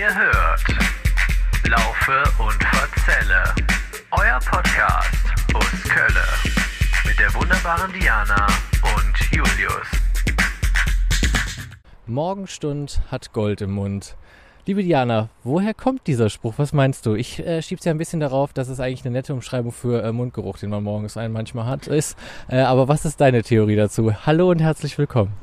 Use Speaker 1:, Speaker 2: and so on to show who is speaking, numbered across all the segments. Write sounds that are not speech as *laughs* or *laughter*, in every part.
Speaker 1: Ihr hört Laufe und Verzelle, euer Podcast aus Kölle mit der wunderbaren Diana und Julius.
Speaker 2: Morgenstund hat Gold im Mund. Liebe Diana, woher kommt dieser Spruch? Was meinst du? Ich äh, schieb's ja ein bisschen darauf, dass es eigentlich eine nette Umschreibung für äh, Mundgeruch, den man morgens einen manchmal hat, ist. Äh, aber was ist deine Theorie dazu? Hallo und herzlich willkommen.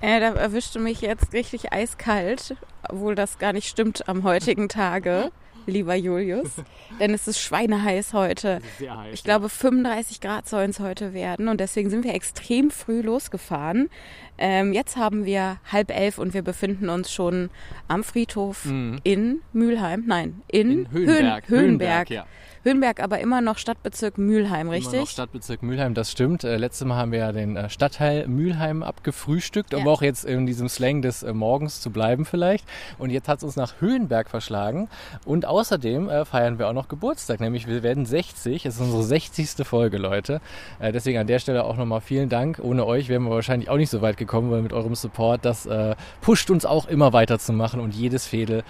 Speaker 3: Äh, da erwischte mich jetzt richtig eiskalt, obwohl das gar nicht stimmt am heutigen Tage, lieber Julius. Denn es ist schweineheiß heute.
Speaker 2: Sehr heiß.
Speaker 3: Ich glaube, 35 Grad sollen es heute werden und deswegen sind wir extrem früh losgefahren. Ähm, jetzt haben wir halb elf und wir befinden uns schon am Friedhof
Speaker 2: Mhm.
Speaker 3: in Mülheim. Nein, in,
Speaker 2: In Höhenberg.
Speaker 3: Höhen, Höhenberg.
Speaker 2: ja.
Speaker 3: Höhenberg, aber immer noch Stadtbezirk Mülheim,
Speaker 2: Immer noch
Speaker 3: richtig?
Speaker 2: Stadtbezirk Mülheim, das stimmt. Äh, letztes Mal haben wir ja den äh, Stadtteil Mülheim abgefrühstückt, um
Speaker 3: Ja.
Speaker 2: auch jetzt in diesem Slang des äh, Morgens zu bleiben vielleicht. Und jetzt hat es uns nach Höhenberg verschlagen. Und außerdem äh, feiern wir auch noch Geburtstag, nämlich wir werden 60. Es ist unsere 60. Folge, Leute. Äh, deswegen an der Stelle auch nochmal vielen Dank. Ohne euch wären wir wahrscheinlich auch nicht so weit gekommen, weil mit eurem Support, das äh, pusht uns auch immer weiterzumachen und jedes Fädel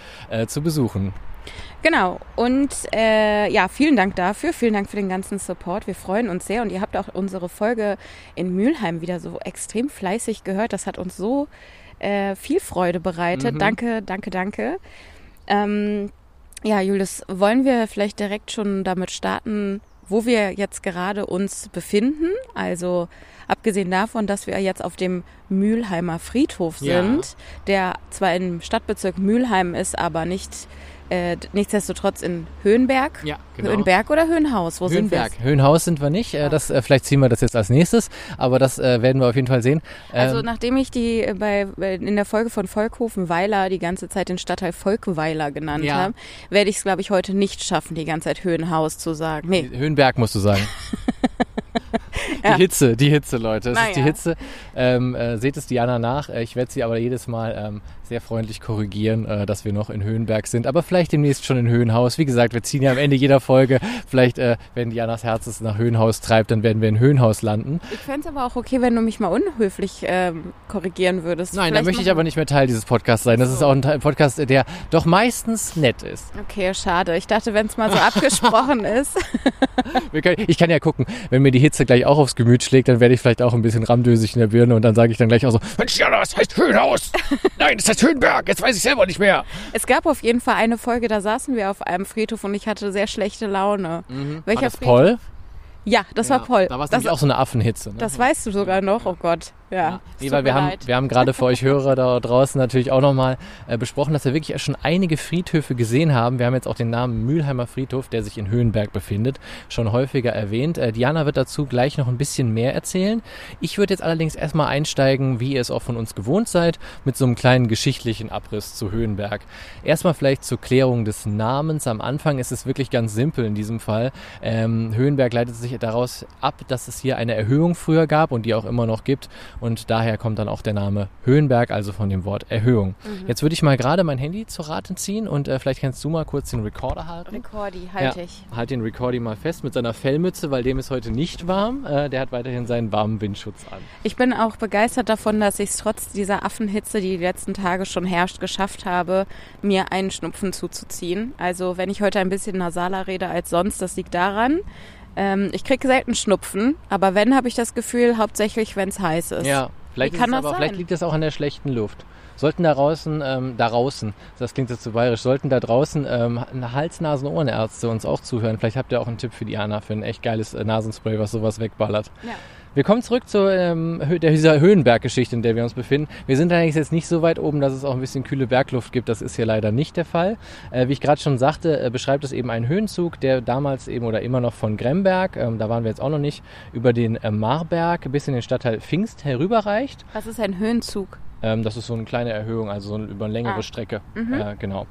Speaker 2: zu besuchen.
Speaker 3: Genau. Und äh, ja, vielen Dank dafür. Vielen Dank für den ganzen Support. Wir freuen uns sehr. Und ihr habt auch unsere Folge in Mülheim wieder so extrem fleißig gehört. Das hat uns so äh, viel Freude bereitet.
Speaker 2: Mhm.
Speaker 3: Danke, danke, danke. Ähm, ja, Julius, wollen wir vielleicht direkt schon damit starten, wo wir jetzt gerade uns befinden? Also abgesehen davon, dass wir jetzt auf dem Mülheimer Friedhof
Speaker 2: Ja.
Speaker 3: sind, der zwar im Stadtbezirk Mülheim ist, aber nicht äh, nichtsdestotrotz in Höhenberg.
Speaker 2: Ja,
Speaker 3: Höhenberg oder Höhenhaus? Wo sind
Speaker 2: Höhenberg.
Speaker 3: wir?
Speaker 2: Höhenhaus sind wir nicht. Äh, das, äh, vielleicht ziehen wir das jetzt als nächstes, aber das äh, werden wir auf jeden Fall sehen.
Speaker 3: Also
Speaker 2: Ähm,
Speaker 3: nachdem ich die äh, bei, bei in der Folge von Volkhofen-Weiler die ganze Zeit den Stadtteil Volkweiler genannt
Speaker 2: Ja.
Speaker 3: habe, werde ich es, glaube ich, heute nicht schaffen, die ganze Zeit Höhenhaus zu sagen. Nee,
Speaker 2: Höhenberg musst du sagen. *laughs*
Speaker 3: Ja.
Speaker 2: Die Hitze, die Hitze, Leute. Es ist die
Speaker 3: Naja.
Speaker 2: Hitze. Ähm, äh, seht es Diana nach. Äh, Ich werde sie aber jedes Mal ähm, sehr freundlich korrigieren, äh, dass wir noch in Höhenberg sind. Aber vielleicht demnächst schon in Höhenhaus. Wie gesagt, wir ziehen ja am Ende jeder Folge. Vielleicht, äh, wenn Dianas Herz es nach Höhenhaus treibt, dann werden wir in Höhenhaus landen.
Speaker 3: ich fände es aber auch okay, wenn du mich mal unhöflich ähm, korrigieren würdest.
Speaker 2: Nein, da möchte ich aber nicht mehr Teil dieses Podcasts sein. Das ist auch ein Podcast, der doch meistens nett ist.
Speaker 3: Okay, schade. Ich dachte, wenn es mal so abgesprochen *laughs* ist.
Speaker 2: Können, ich kann ja gucken, wenn mir die Hitze gleich auch aufs Gemüt schlägt, dann werde ich vielleicht auch ein bisschen ramdösig in der Birne und dann sage ich dann gleich auch so, Mensch, ja, das heißt Höhenhaus. *laughs* Nein, das heißt Höhenberg. Jetzt weiß ich selber nicht mehr.
Speaker 3: Es gab auf jeden Fall eine Folge, da saßen wir auf einem Friedhof und ich hatte sehr schlechte Laune. Welcher
Speaker 2: War das
Speaker 3: Friedhof?
Speaker 2: Poll?
Speaker 3: Ja, das war Paul.
Speaker 2: Da war es auch so eine Affenhitze. Ne?
Speaker 3: das weißt du sogar noch. Oh Gott. Ja.
Speaker 2: Nee, weil wir haben, wir haben gerade für euch Hörer da draußen natürlich auch nochmal äh, besprochen, dass wir wirklich schon einige Friedhöfe gesehen haben. Wir haben jetzt auch den Namen Mülheimer Friedhof, der sich in Höhenberg befindet, schon häufiger erwähnt. Äh, Diana wird dazu gleich noch ein bisschen mehr erzählen. Ich würde jetzt allerdings erstmal einsteigen, wie ihr es auch von uns gewohnt seid, mit so einem kleinen geschichtlichen Abriss zu Höhenberg. Erstmal vielleicht zur Klärung des Namens. Am Anfang ist es wirklich ganz simpel in diesem Fall. Ähm, Höhenberg leitet sich daraus ab, dass es hier eine Erhöhung früher gab und die auch immer noch gibt. Und daher kommt dann auch der Name Höhenberg, also von dem Wort Erhöhung. Jetzt würde ich mal gerade mein Handy zu Rate ziehen und äh, vielleicht kannst du mal kurz den Recorder halten.
Speaker 3: Recordi, halte
Speaker 2: ja,
Speaker 3: ich.
Speaker 2: Halt den Recordi mal fest mit seiner Fellmütze, weil dem ist heute nicht warm. Äh, der hat weiterhin seinen warmen Windschutz an.
Speaker 3: Ich bin auch begeistert davon, dass ich es trotz dieser Affenhitze, die die letzten Tage schon herrscht, geschafft habe, mir einen Schnupfen zuzuziehen. Also wenn ich heute ein bisschen nasaler rede als sonst, das liegt daran. Ähm, ich kriege selten Schnupfen, aber wenn, habe ich das Gefühl, hauptsächlich, wenn es heiß ist.
Speaker 2: Ja, vielleicht,
Speaker 3: kann
Speaker 2: es
Speaker 3: das
Speaker 2: aber, vielleicht
Speaker 3: sein?
Speaker 2: liegt das auch an der schlechten Luft. Sollten da draußen, ähm, da draußen, das klingt jetzt zu bayerisch, sollten da draußen ähm, Hals-Nasen-Ohrenärzte uns auch zuhören. Vielleicht habt ihr auch einen Tipp für Diana für ein echt geiles äh, Nasenspray, was sowas wegballert.
Speaker 3: Ja.
Speaker 2: Wir kommen zurück zu ähm, der, dieser Höhenberg-Geschichte, in der wir uns befinden. Wir sind allerdings jetzt nicht so weit oben, dass es auch ein bisschen kühle Bergluft gibt. Das ist hier leider nicht der Fall. Äh, wie ich gerade schon sagte, äh, beschreibt es eben einen Höhenzug, der damals eben oder immer noch von Gremberg, ähm, da waren wir jetzt auch noch nicht, über den äh, Marberg bis in den Stadtteil Pfingst herüberreicht.
Speaker 3: Was ist ein Höhenzug?
Speaker 2: Ähm, das ist so eine kleine Erhöhung, also so über eine längere
Speaker 3: Ah.
Speaker 2: Strecke. Äh, genau.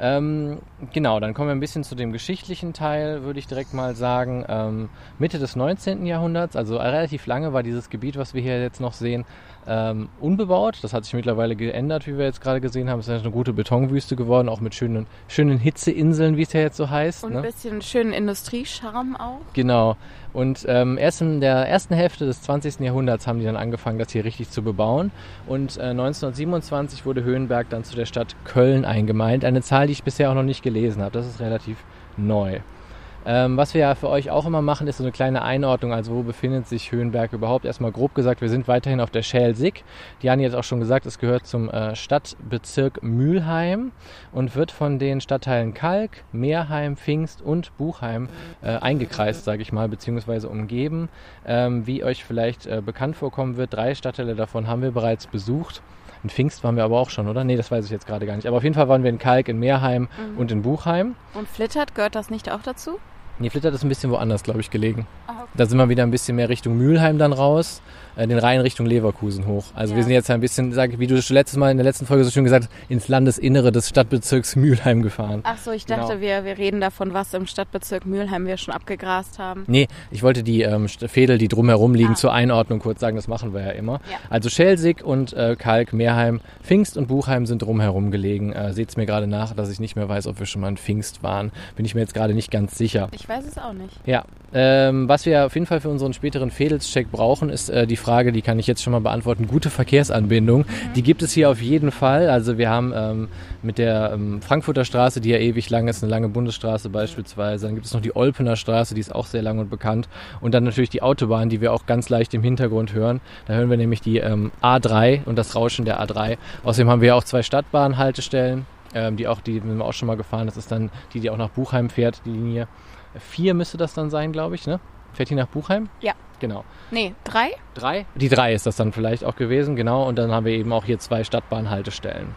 Speaker 2: Ähm, genau, dann kommen wir ein bisschen zu dem geschichtlichen Teil, würde ich direkt mal sagen. Ähm, Mitte des 19. Jahrhunderts, also relativ lange war dieses Gebiet, was wir hier jetzt noch sehen, ähm, unbebaut. Das hat sich mittlerweile geändert, wie wir jetzt gerade gesehen haben. Es ist eine gute Betonwüste geworden, auch mit schönen, schönen Hitzeinseln, wie es ja jetzt so heißt.
Speaker 3: Und
Speaker 2: ne?
Speaker 3: ein bisschen schönen Industriescharme auch.
Speaker 2: Genau. Und ähm, erst in der ersten Hälfte des 20. Jahrhunderts haben die dann angefangen, das hier richtig zu bebauen. Und äh, 1927 wurde Höhenberg dann zu der Stadt Köln eingemeint. Eine Zahl, die ich bisher auch noch nicht gelesen habe. Das ist relativ neu. Ähm, was wir ja für euch auch immer machen, ist so eine kleine Einordnung. Also wo befindet sich Höhenberg überhaupt? Erstmal grob gesagt, wir sind weiterhin auf der Schelsig. Diane hat auch schon gesagt, es gehört zum äh, Stadtbezirk Mülheim und wird von den Stadtteilen Kalk, Meerheim, Pfingst und Buchheim äh, eingekreist, sage ich mal, beziehungsweise umgeben. Ähm, wie euch vielleicht äh, bekannt vorkommen wird, drei Stadtteile davon haben wir bereits besucht. In Pfingst waren wir aber auch schon, oder? Nee, das weiß ich jetzt gerade gar nicht. Aber auf jeden Fall waren wir in Kalk, in Meerheim mhm. und in Buchheim.
Speaker 3: Und Flittert, gehört das nicht auch dazu?
Speaker 2: Nee, Flittert ist ein bisschen woanders, glaube ich, gelegen. Ah. Da sind wir wieder ein bisschen mehr Richtung Mülheim dann raus den Rhein Richtung Leverkusen hoch. Also ja. wir sind jetzt ein bisschen, sag, wie du letztes Mal in der letzten Folge so schön gesagt hast, ins Landesinnere des Stadtbezirks Mülheim gefahren.
Speaker 3: Ach so, ich dachte, genau. wir, wir reden davon, was im Stadtbezirk Mülheim wir schon abgegrast haben.
Speaker 2: Nee, ich wollte die ähm, Fädel, die drumherum liegen, ah. zur Einordnung kurz sagen, das machen wir ja immer. Ja. Also Schelsig und äh, Kalk, Meerheim, Pfingst und Buchheim sind drumherum gelegen. Äh, Seht mir gerade nach, dass ich nicht mehr weiß, ob wir schon mal in Pfingst waren. Bin ich mir jetzt gerade nicht ganz sicher.
Speaker 3: Ich weiß es auch nicht.
Speaker 2: Ja, ähm, was wir auf jeden Fall für unseren späteren Fädelscheck brauchen, ist äh, die Frage, die kann ich jetzt schon mal beantworten, gute Verkehrsanbindung. Mhm. Die gibt es hier auf jeden Fall. Also wir haben ähm, mit der ähm, Frankfurter Straße, die ja ewig lang ist, eine lange Bundesstraße beispielsweise. Dann gibt es noch die Olpener Straße, die ist auch sehr lang und bekannt. Und dann natürlich die Autobahn, die wir auch ganz leicht im Hintergrund hören. Da hören wir nämlich die ähm, A3 und das Rauschen der A3. Außerdem haben wir ja auch zwei Stadtbahnhaltestellen, ähm, die auch, die sind wir auch schon mal gefahren. Das ist dann die, die auch nach Buchheim fährt, die Linie. Vier müsste das dann sein, glaube ich, ne? Fährt die nach Buchheim?
Speaker 3: Ja.
Speaker 2: Genau.
Speaker 3: Nee, drei?
Speaker 2: Drei? Die drei ist das dann vielleicht auch gewesen, genau. Und dann haben wir eben auch hier zwei Stadtbahnhaltestellen.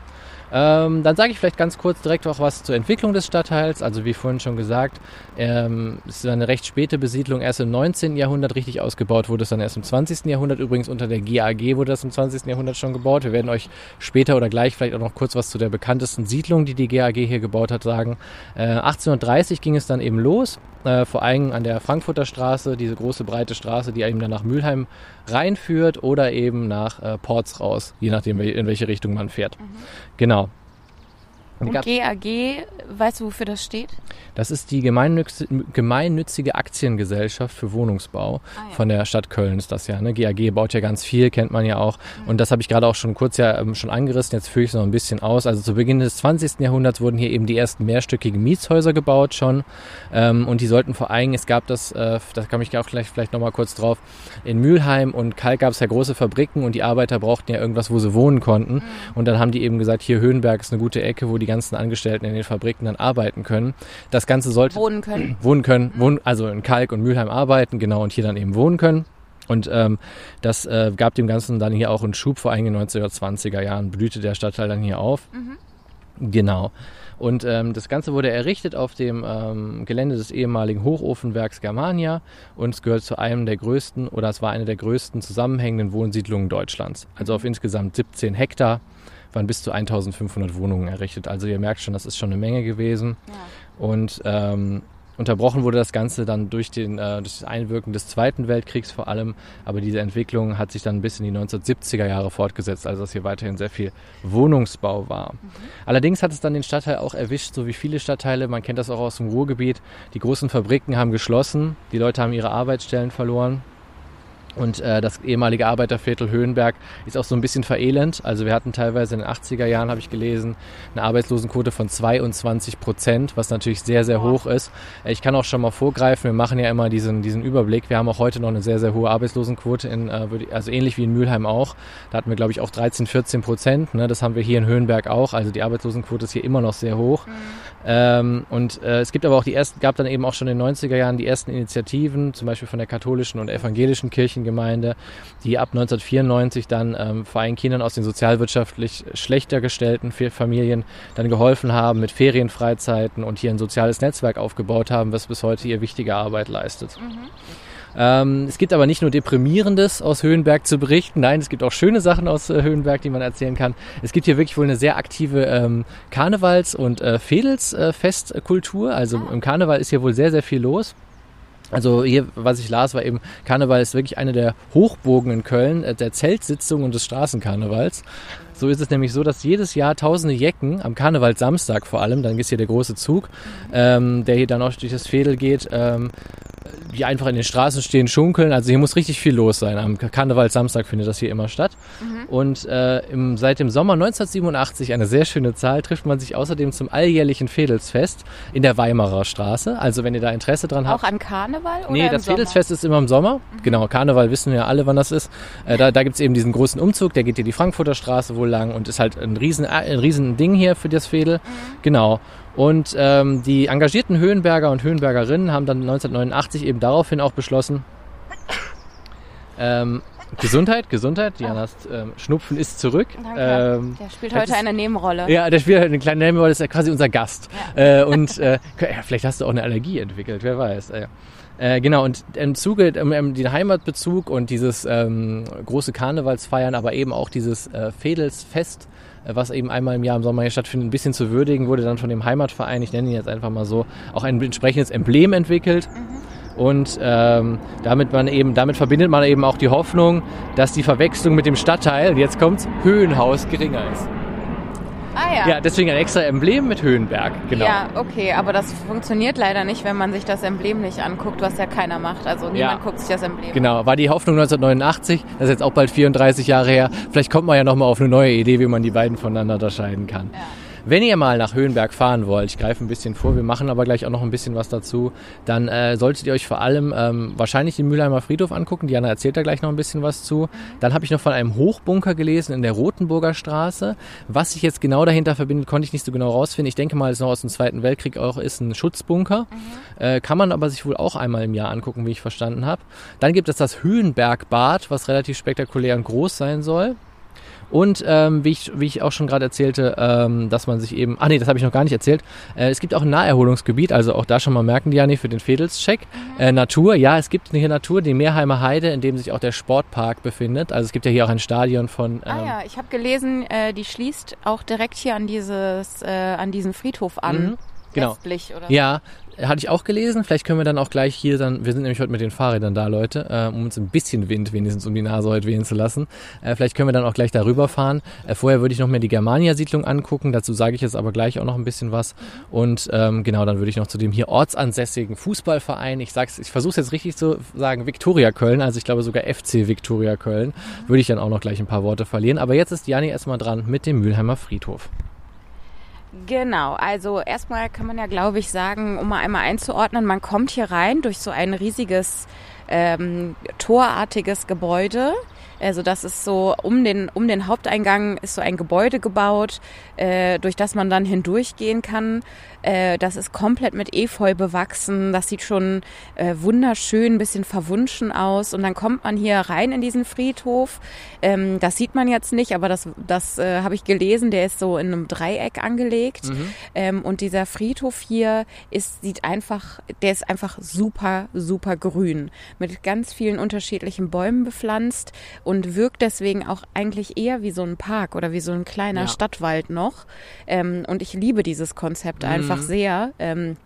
Speaker 2: Ähm, dann sage ich vielleicht ganz kurz direkt auch was zur Entwicklung des Stadtteils. Also wie vorhin schon gesagt, ähm, es ist eine recht späte Besiedlung. Erst im 19. Jahrhundert richtig ausgebaut wurde es dann erst im 20. Jahrhundert. Übrigens unter der GAG wurde das im 20. Jahrhundert schon gebaut. Wir werden euch später oder gleich vielleicht auch noch kurz was zu der bekanntesten Siedlung, die die GAG hier gebaut hat, sagen. Äh, 1830 ging es dann eben los. Äh, vor allem an der Frankfurter Straße, diese große breite Straße, die eben dann nach Mülheim reinführt oder eben nach äh, Ports raus, je nachdem, in welche Richtung man fährt. Mhm. Genau.
Speaker 3: Und GAG, weißt du, wofür das steht?
Speaker 2: Das ist die gemeinnützige Aktiengesellschaft für Wohnungsbau ah, ja. von der Stadt Köln ist das ja. Ne? GAG baut ja ganz viel, kennt man ja auch. Mhm. Und das habe ich gerade auch schon kurz ja ähm, schon angerissen, jetzt führe ich es noch ein bisschen aus. Also zu Beginn des 20. Jahrhunderts wurden hier eben die ersten mehrstöckigen Mietshäuser gebaut schon. Ähm, und die sollten vor allem, es gab das, äh, da kam ich auch gleich vielleicht nochmal kurz drauf, in Mülheim und Kalk gab es ja große Fabriken und die Arbeiter brauchten ja irgendwas, wo sie wohnen konnten. Mhm. Und dann haben die eben gesagt, hier Höhenberg ist eine gute Ecke, wo die ganzen Angestellten in den Fabriken dann arbeiten können. Das Ganze sollte
Speaker 3: wohnen können. *clears throat*
Speaker 2: Wohnen können, wohnen, also in Kalk und Mülheim arbeiten, genau, und hier dann eben wohnen können. Und ähm, das äh, gab dem Ganzen dann hier auch einen Schub, vor allem in den 1920er Jahren blühte der Stadtteil dann hier auf. Mhm. Genau. Und ähm, das Ganze wurde errichtet auf dem ähm, Gelände des ehemaligen Hochofenwerks Germania und es gehört zu einem der größten oder es war eine der größten zusammenhängenden Wohnsiedlungen Deutschlands. Also auf insgesamt 17 Hektar waren bis zu 1500 Wohnungen errichtet. Also ihr merkt schon, das ist schon eine Menge gewesen. Ja. Und ähm, unterbrochen wurde das Ganze dann durch, den, äh, durch das Einwirken des Zweiten Weltkriegs vor allem. Aber diese Entwicklung hat sich dann bis in die 1970er Jahre fortgesetzt, also dass hier weiterhin sehr viel Wohnungsbau war. Mhm. Allerdings hat es dann den Stadtteil auch erwischt, so wie viele Stadtteile, man kennt das auch aus dem Ruhrgebiet. Die großen Fabriken haben geschlossen, die Leute haben ihre Arbeitsstellen verloren. Und äh, das ehemalige Arbeiterviertel Höhenberg ist auch so ein bisschen verelend. Also wir hatten teilweise in den 80er Jahren, habe ich gelesen, eine Arbeitslosenquote von 22 Prozent, was natürlich sehr, sehr hoch ist. Äh, ich kann auch schon mal vorgreifen, wir machen ja immer diesen, diesen Überblick. Wir haben auch heute noch eine sehr, sehr hohe Arbeitslosenquote, in, äh, also ähnlich wie in Mülheim auch. Da hatten wir, glaube ich, auch 13, 14 Prozent. Ne? Das haben wir hier in Höhenberg auch. Also die Arbeitslosenquote ist hier immer noch sehr hoch. Mhm. Ähm, und äh, es gibt aber auch die ersten, gab dann eben auch schon in den 90er Jahren die ersten Initiativen, zum Beispiel von der katholischen und evangelischen Kirchen Gemeinde, die ab 1994 dann ähm, vor allem Kindern aus den sozialwirtschaftlich schlechter gestellten Familien dann geholfen haben mit Ferienfreizeiten und hier ein soziales Netzwerk aufgebaut haben, was bis heute ihr wichtige Arbeit leistet. Mhm. Ähm, es gibt aber nicht nur Deprimierendes aus Höhenberg zu berichten. Nein, es gibt auch schöne Sachen aus äh, Höhenberg, die man erzählen kann. Es gibt hier wirklich wohl eine sehr aktive ähm, Karnevals- und äh, Fädelsfestkultur. also im Karneval ist hier wohl sehr, sehr viel los. Also hier, was ich las, war eben, Karneval ist wirklich eine der Hochburgen in Köln, äh, der Zeltsitzung und des Straßenkarnevals. So ist es nämlich so, dass jedes Jahr tausende Jecken, am Karnevalsamstag vor allem, dann ist hier der große Zug, ähm, der hier dann auch durch das Fädel geht, ähm, die einfach in den Straßen stehen, schunkeln. Also hier muss richtig viel los sein. Am Karnevalsamstag findet das hier immer statt.
Speaker 3: Mhm.
Speaker 2: Und äh, im, seit dem Sommer 1987, eine sehr schöne Zahl, trifft man sich außerdem zum alljährlichen Fedelsfest in der Weimarer Straße. Also wenn ihr da Interesse dran habt.
Speaker 3: Auch an Karneval oder
Speaker 2: Nee, das
Speaker 3: Sommer?
Speaker 2: Fedelsfest ist immer im Sommer. Genau, Karneval wissen wir ja alle, wann das ist. Äh, da da gibt's eben diesen großen Umzug, der geht hier die Frankfurter Straße wohl lang und ist halt ein riesen, ein riesen Ding hier für das Fedel. Genau. Und ähm, die engagierten Höhenberger und Höhenbergerinnen haben dann 1989 eben daraufhin auch beschlossen, *laughs* ähm, Gesundheit, Gesundheit, Dianas ähm, Schnupfen ist zurück.
Speaker 3: Danke.
Speaker 2: Ähm,
Speaker 3: Der spielt heute
Speaker 2: ist-
Speaker 3: eine Nebenrolle.
Speaker 2: ja, der spielt eine kleine Nebenrolle, ist ja quasi unser Gast. Äh, und äh, ja, vielleicht hast du auch eine Allergie entwickelt, wer weiß. Äh, äh, genau, und im Zuge, um den Heimatbezug und dieses ähm, große Karnevalsfeiern, aber eben auch dieses äh, Fedelsfest, äh, was eben einmal im Jahr im Sommer hier stattfindet, ein bisschen zu würdigen, wurde dann von dem Heimatverein, ich nenne ihn jetzt einfach mal so, auch ein entsprechendes Emblem entwickelt. Und ähm, damit man eben, damit verbindet man eben auch die Hoffnung, dass die Verwechslung mit dem Stadtteil, jetzt kommt's, Höhenhaus geringer ist.
Speaker 3: Ah ja.
Speaker 2: Ja, deswegen ein extra Emblem mit Höhenberg, genau.
Speaker 3: Ja, okay, aber das funktioniert leider nicht, wenn man sich das Emblem nicht anguckt, was ja keiner macht. Also niemand guckt sich das Emblem
Speaker 2: Genau, war die Hoffnung 1989, das ist jetzt auch bald 34 Jahre her. Vielleicht kommt man ja nochmal auf eine neue Idee, wie man die beiden voneinander unterscheiden kann.
Speaker 3: Ja.
Speaker 2: Wenn ihr mal nach Höhenberg fahren wollt, ich greife ein bisschen vor, wir machen aber gleich auch noch ein bisschen was dazu, dann äh, solltet ihr euch vor allem ähm, wahrscheinlich den Mülheimer Friedhof angucken. Diana erzählt da gleich noch ein bisschen was zu. Dann habe ich noch von einem Hochbunker gelesen in der Rotenburger Straße. Was sich jetzt genau dahinter verbindet, konnte ich nicht so genau rausfinden. Ich denke mal, es ist noch aus dem Zweiten Weltkrieg auch ist ein Schutzbunker. Äh, kann man aber sich wohl auch einmal im Jahr angucken, wie ich verstanden habe. Dann gibt es das Höhenbergbad, was relativ spektakulär und groß sein soll. Und ähm, wie, ich, wie ich auch schon gerade erzählte, ähm, dass man sich eben, ah nee, das habe ich noch gar nicht erzählt, äh, es gibt auch ein Naherholungsgebiet, also auch da schon mal merken, Diani, für den Fedelscheck. Äh, Natur, ja, es gibt hier Natur, die Meerheimer Heide, in dem sich auch der Sportpark befindet. Also es gibt ja hier auch ein Stadion von... Ähm,
Speaker 3: Ah ja, ich habe gelesen, äh, die schließt auch direkt hier an dieses, äh, an diesen Friedhof an.
Speaker 2: Mhm, genau.
Speaker 3: Westlich oder
Speaker 2: Ja, hatte ich auch gelesen. Vielleicht können wir dann auch gleich hier dann, wir sind nämlich heute mit den Fahrrädern da, Leute, äh, um uns ein bisschen Wind wenigstens um die Nase heute wehen zu lassen. Äh, vielleicht können wir dann auch gleich darüber fahren. Äh, vorher würde ich noch mir die Germania-Siedlung angucken. Dazu sage ich jetzt aber gleich auch noch ein bisschen was. Und ähm, genau, dann würde ich noch zu dem hier ortsansässigen Fußballverein, ich sag's, ich versuche es jetzt richtig zu sagen, Viktoria Köln, also ich glaube sogar FC Viktoria Köln, würde ich dann auch noch gleich ein paar Worte verlieren. Aber jetzt ist Jani erstmal dran mit dem Mülheimer Friedhof.
Speaker 3: Genau, also erstmal kann man ja, glaube ich, sagen, um mal einmal einzuordnen, man kommt hier rein durch so ein riesiges ähm, torartiges Gebäude. Also das ist so um den um den Haupteingang ist so ein Gebäude gebaut, äh, durch das man dann hindurchgehen kann. Äh, das ist komplett mit Efeu bewachsen. Das sieht schon äh, wunderschön, ein bisschen verwunschen aus. Und dann kommt man hier rein in diesen Friedhof. Ähm, das sieht man jetzt nicht, aber das das äh, habe ich gelesen. Der ist so in einem Dreieck angelegt. Ähm, und dieser Friedhof hier ist sieht einfach, der ist einfach super super grün mit ganz vielen unterschiedlichen Bäumen bepflanzt und wirkt deswegen auch eigentlich eher wie so ein Park oder wie so ein kleiner
Speaker 2: Ja.
Speaker 3: Stadtwald noch. Ähm, und ich liebe dieses Konzept einfach sehr. Ähm,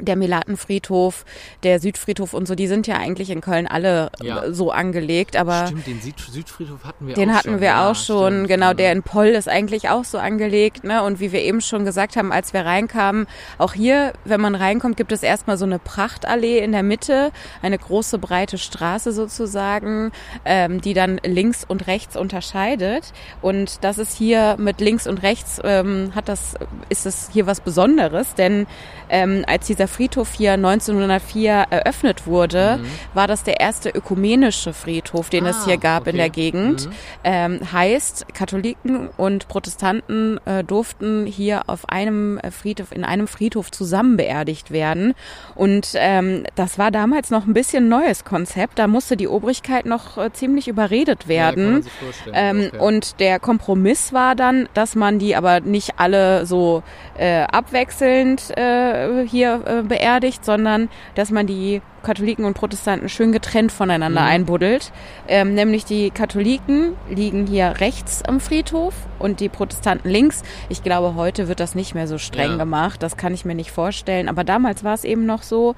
Speaker 3: der Melatenfriedhof, der Südfriedhof und so, die sind ja eigentlich in Köln alle
Speaker 2: Ja.
Speaker 3: so angelegt, aber
Speaker 2: Stimmt, den Süd Südfriedhof hatten wir
Speaker 3: den
Speaker 2: auch
Speaker 3: hatten
Speaker 2: schon.
Speaker 3: wir
Speaker 2: ja,
Speaker 3: auch schon,
Speaker 2: stimmt.
Speaker 3: genau,
Speaker 2: Mhm.
Speaker 3: der in Poll ist eigentlich auch so angelegt, ne? Und wie wir eben schon gesagt haben, als wir reinkamen, auch hier, wenn man reinkommt, gibt es erstmal so eine Prachtallee in der Mitte, eine große breite Straße sozusagen, ähm, die dann links und rechts unterscheidet. Und das ist hier mit links und rechts ähm, hat das, ist es hier was Besonderes, denn ähm, als dieser Friedhof hier 1904 eröffnet wurde, war das der erste ökumenische Friedhof, den es
Speaker 2: Mhm. Ah,
Speaker 3: hier gab in
Speaker 2: okay.
Speaker 3: der Gegend.
Speaker 2: Mhm.
Speaker 3: Ähm, heißt, Katholiken und Protestanten äh, durften hier auf einem äh, Friedhof, in einem Friedhof zusammen beerdigt werden. Und ähm, das war damals noch ein bisschen neues Konzept. Da musste die Obrigkeit noch äh, ziemlich überredet
Speaker 2: Ja,
Speaker 3: werden.
Speaker 2: vorstellen,
Speaker 3: Ähm,
Speaker 2: okay.
Speaker 3: Und der Kompromiss war dann, dass man die aber nicht alle so äh, abwechselnd äh, hier äh, beerdigt, sondern dass man die Katholiken und Protestanten schön getrennt voneinander
Speaker 2: Mhm.
Speaker 3: einbuddelt. Ähm, nämlich die Katholiken liegen hier rechts am Friedhof und die Protestanten links. Ich glaube, heute wird das nicht mehr so streng
Speaker 2: Ja.
Speaker 3: gemacht. Das kann ich mir nicht vorstellen. Aber damals war es eben noch so.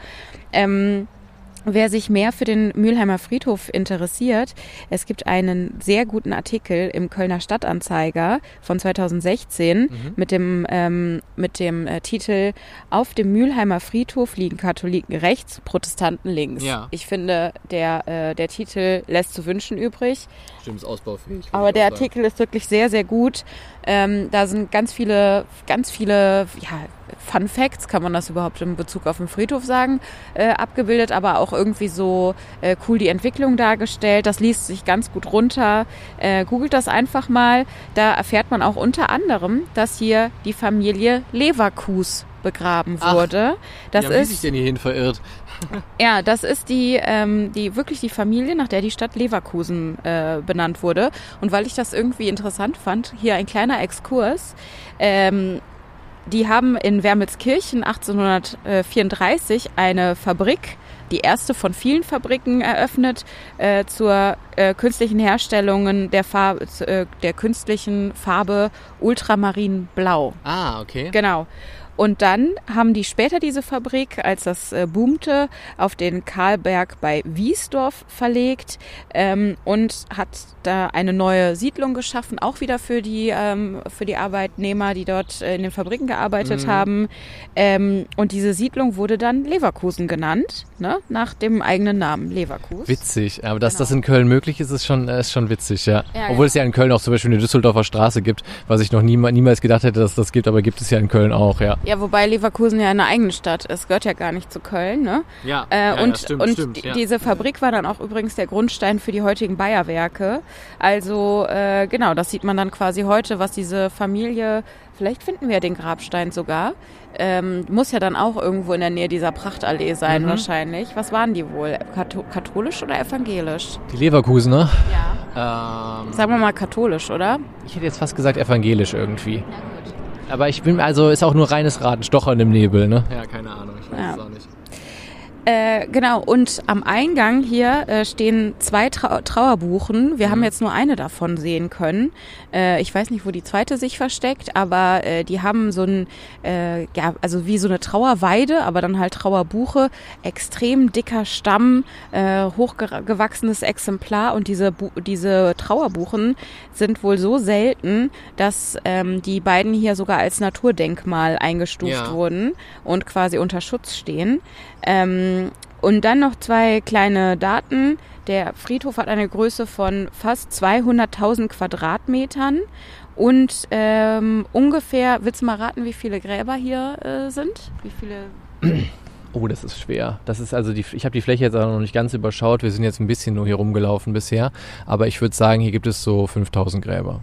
Speaker 3: Ähm, Wer sich mehr für den Mülheimer Friedhof interessiert, es gibt einen sehr guten Artikel im Kölner Stadtanzeiger von 2016 mhm. mit dem, ähm, mit dem äh, Titel Auf dem Mülheimer Friedhof liegen Katholiken rechts, Protestanten links. Ja. Ich finde, der, äh, der Titel lässt zu wünschen übrig.
Speaker 2: Stimmt, ist ausbaufähig.
Speaker 3: Aber der Artikel ist wirklich sehr, sehr gut. Ähm, da sind ganz viele, ganz viele, ja, Fun Facts, kann man das überhaupt in Bezug auf den Friedhof sagen, äh, abgebildet, aber auch irgendwie so äh, cool die Entwicklung dargestellt. Das liest sich ganz gut runter. Äh, googelt das einfach mal. Da erfährt man auch unter anderem, dass hier die Familie Leverkus begraben wurde.
Speaker 2: Ach, das wie ist sich denn hierhin verirrt?
Speaker 3: Ja, das ist die, ähm, die wirklich die Familie, nach der die Stadt Leverkusen äh, benannt wurde. Und weil ich das irgendwie interessant fand, hier ein kleiner Exkurs. Ähm, die haben in Wermelskirchen 1834 eine Fabrik, die erste von vielen Fabriken eröffnet, äh, zur äh, künstlichen Herstellung der, Farbe, äh, der künstlichen Farbe Ultramarinblau.
Speaker 2: Ah, okay.
Speaker 3: Genau. Und dann haben die später diese Fabrik, als das äh, boomte, auf den Karlberg bei Wiesdorf verlegt ähm, und hat da eine neue Siedlung geschaffen, auch wieder für die, ähm, für die Arbeitnehmer, die dort äh, in den Fabriken gearbeitet mhm. haben. Ähm, und diese Siedlung wurde dann Leverkusen genannt, ne? nach dem eigenen Namen, Leverkusen.
Speaker 2: Witzig, aber dass genau. das in Köln möglich ist, ist schon, äh, ist schon witzig, ja. ja Obwohl ja. es ja in Köln auch zum Beispiel eine Düsseldorfer Straße gibt, was ich noch nie, niemals gedacht hätte, dass das gibt, aber gibt es ja in Köln auch, ja.
Speaker 3: Ja, wobei Leverkusen ja eine eigene Stadt ist, gehört ja gar nicht zu Köln, ne?
Speaker 2: Ja, äh, ja
Speaker 3: und,
Speaker 2: ja, stimmt,
Speaker 3: und
Speaker 2: stimmt,
Speaker 3: diese Fabrik war dann auch übrigens der Grundstein für die heutigen Bayerwerke. Also äh, genau, das sieht man dann quasi heute, was diese Familie, vielleicht finden wir ja den Grabstein sogar, ähm, muss ja dann auch irgendwo in der Nähe dieser Prachtallee sein mhm. wahrscheinlich. Was waren die wohl? Katholisch oder evangelisch?
Speaker 2: Die Leverkusener?
Speaker 3: Ja. Ähm, Sagen wir mal katholisch, oder?
Speaker 2: Ich hätte jetzt fast gesagt evangelisch irgendwie. Ja. Aber ich bin, also ist auch nur reines Raten, Stochern im Nebel, ne?
Speaker 3: Ja, keine Ahnung, ich weiß ja. es auch nicht. Äh, genau, und am Eingang hier äh, stehen zwei Trau Trauerbuchen. Wir mhm. haben jetzt nur eine davon sehen können. Äh, ich weiß nicht, wo die zweite sich versteckt, aber äh, die haben so ein, äh, ja, also wie so eine Trauerweide, aber dann halt Trauerbuche. Extrem dicker Stamm, hochgewachsenes Exemplar und diese, Bu diese Trauerbuchen sind wohl so selten, dass ähm, die beiden hier sogar als Naturdenkmal eingestuft ja. wurden und quasi unter Schutz stehen. Ähm, und dann noch zwei kleine Daten. Der Friedhof hat eine Größe von fast 200.000 Quadratmetern und ähm, ungefähr, willst du mal raten, wie viele Gräber hier äh, sind? Wie viele? *clears throat*
Speaker 2: Oh, das ist schwer. Das ist also die, ich habe die Fläche jetzt auch noch nicht ganz überschaut. Wir sind jetzt ein bisschen nur hier rumgelaufen bisher, aber ich würde sagen, hier gibt es so 5000 Gräber.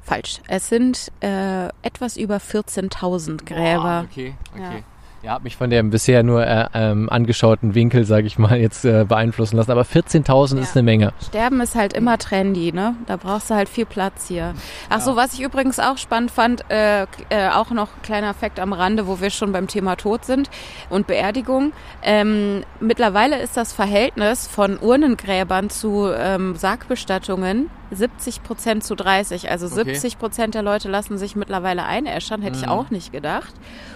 Speaker 3: Falsch. Es sind äh, etwas über 14.000 Gräber.
Speaker 2: Boah, okay, okay. Ja. Ja, habe mich von dem bisher nur äh, ähm, angeschauten Winkel, sage ich mal, jetzt äh, beeinflussen lassen. Aber 14.000 ja. ist eine Menge.
Speaker 3: Sterben ist halt immer trendy, ne? Da brauchst du halt viel Platz hier. Ach ja. so, was ich übrigens auch spannend fand, äh, äh, auch noch kleiner Fakt am Rande, wo wir schon beim Thema Tod sind und Beerdigung. Ähm, mittlerweile ist das Verhältnis von Urnengräbern zu ähm, Sargbestattungen 70 Prozent zu 30. Also okay. 70 Prozent der Leute lassen sich mittlerweile einäschern, hätte mhm. ich auch nicht gedacht.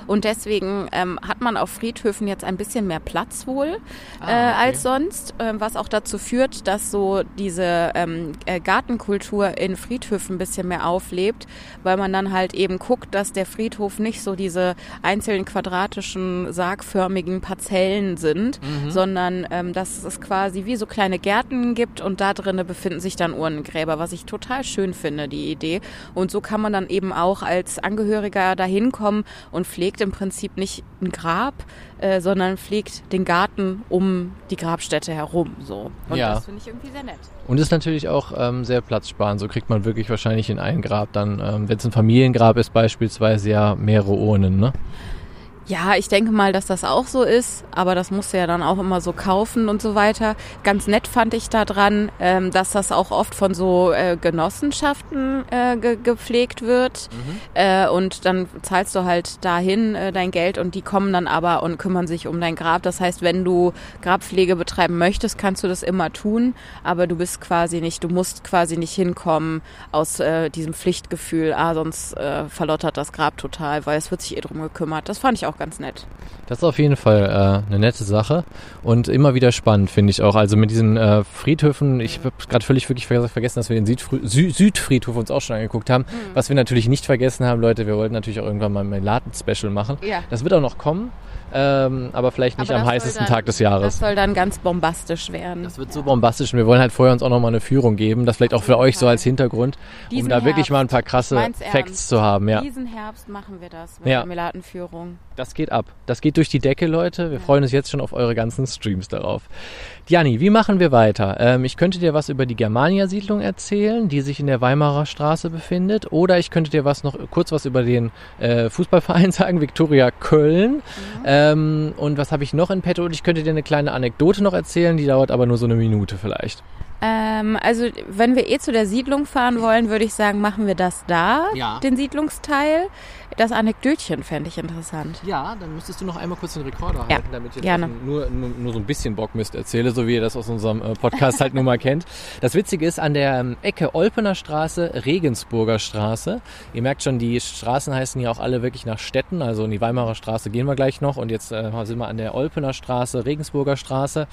Speaker 3: Und deswegen ähm, hat man auf Friedhöfen jetzt ein bisschen mehr Platz wohl ah, äh, okay. als sonst, äh, was auch dazu führt, dass so diese ähm, äh, Gartenkultur in Friedhöfen ein bisschen mehr auflebt, weil man dann halt eben guckt, dass der Friedhof nicht so diese einzelnen quadratischen, sargförmigen Parzellen sind, mhm. sondern ähm, dass es quasi wie so kleine Gärten gibt und da drinnen befinden sich dann Urnengräber, was ich total schön finde, die Idee. Und so kann man dann eben auch als Angehöriger dahin kommen und pflegt pflegt im Prinzip nicht ein Grab, äh, sondern pflegt den Garten um die Grabstätte herum. So. Und ja. das finde ich irgendwie sehr nett.
Speaker 2: Und ist natürlich auch ähm, sehr platzsparend. So kriegt man wirklich wahrscheinlich in ein Grab dann, ähm, wenn es ein Familiengrab ist, beispielsweise ja mehrere Urnen, ne?
Speaker 3: Ja, ich denke mal, dass das auch so ist, aber das musst du ja dann auch immer so kaufen und so weiter. Ganz nett fand ich da dran, ähm, dass das auch oft von so äh, Genossenschaften äh, ge gepflegt wird. Mhm. Äh, und dann zahlst du halt dahin dein Geld und die kommen dann aber und kümmern sich um dein Grab. Das heißt, wenn du Grabpflege betreiben möchtest, kannst du das immer tun, aber du bist quasi nicht, du musst quasi nicht hinkommen aus diesem Pflichtgefühl, ah, sonst verlottert das Grab total, weil es wird sich eh drum gekümmert. Das fand ich auch auch ganz nett.
Speaker 2: Das ist auf jeden Fall äh, eine nette Sache und immer wieder spannend, finde ich auch. Also mit diesen äh, Friedhöfen, ich habe gerade völlig wirklich vergessen, dass wir den Südfri Sü Südfriedhof uns auch schon angeguckt haben. Mhm. Was wir natürlich nicht vergessen haben, Leute, wir wollten natürlich auch irgendwann mal ein Melaten-Special machen. Ja. Das wird auch noch kommen. Ähm, aber vielleicht nicht aber am heißesten
Speaker 3: dann,
Speaker 2: Tag des Jahres.
Speaker 3: Das soll dann ganz bombastisch werden.
Speaker 2: Das wird so bombastisch und wir wollen halt vorher uns auch nochmal eine Führung geben, das vielleicht auch für euch so als Hintergrund, Diesen um da Herbst, wirklich mal ein paar krasse Facts zu haben. Ja.
Speaker 3: Diesen Herbst machen wir das mit ja. der Melatenführung.
Speaker 2: Das geht ab. Das geht durch die Decke, Leute. Wir ja. freuen uns jetzt schon auf eure ganzen Streams darauf. Diani, wie machen wir weiter? Ähm, ich könnte dir was über die Germania-Siedlung erzählen, die sich in der Weimarer Straße befindet. Oder ich könnte dir was noch kurz was über den äh, Fußballverein *laughs* sagen, Viktoria Köln. Mhm. Ähm, und was habe ich noch in petto? Und ich könnte dir eine kleine Anekdote noch erzählen, die dauert aber nur so eine Minute vielleicht.
Speaker 3: Ähm, also wenn wir eh zu der Siedlung fahren wollen, würde ich sagen, machen wir das da, ja. den Siedlungsteil. Das Anekdötchen fände ich interessant.
Speaker 2: Ja, dann müsstest du noch einmal kurz den Rekorder ja, halten, damit ich gerne. Nur, nur, nur, so ein bisschen Bockmist erzähle, so wie ihr das aus unserem äh, Podcast halt nun mal kennt. Das Witzige ist, an der ähm, Ecke Olpener Straße, Regensburger Straße. Ihr merkt schon, die Straßen heißen hier auch alle wirklich nach Städten. Also in die Weimarer Straße gehen wir gleich noch. Und jetzt äh, sind wir an der Olpener Straße, Regensburger Straße.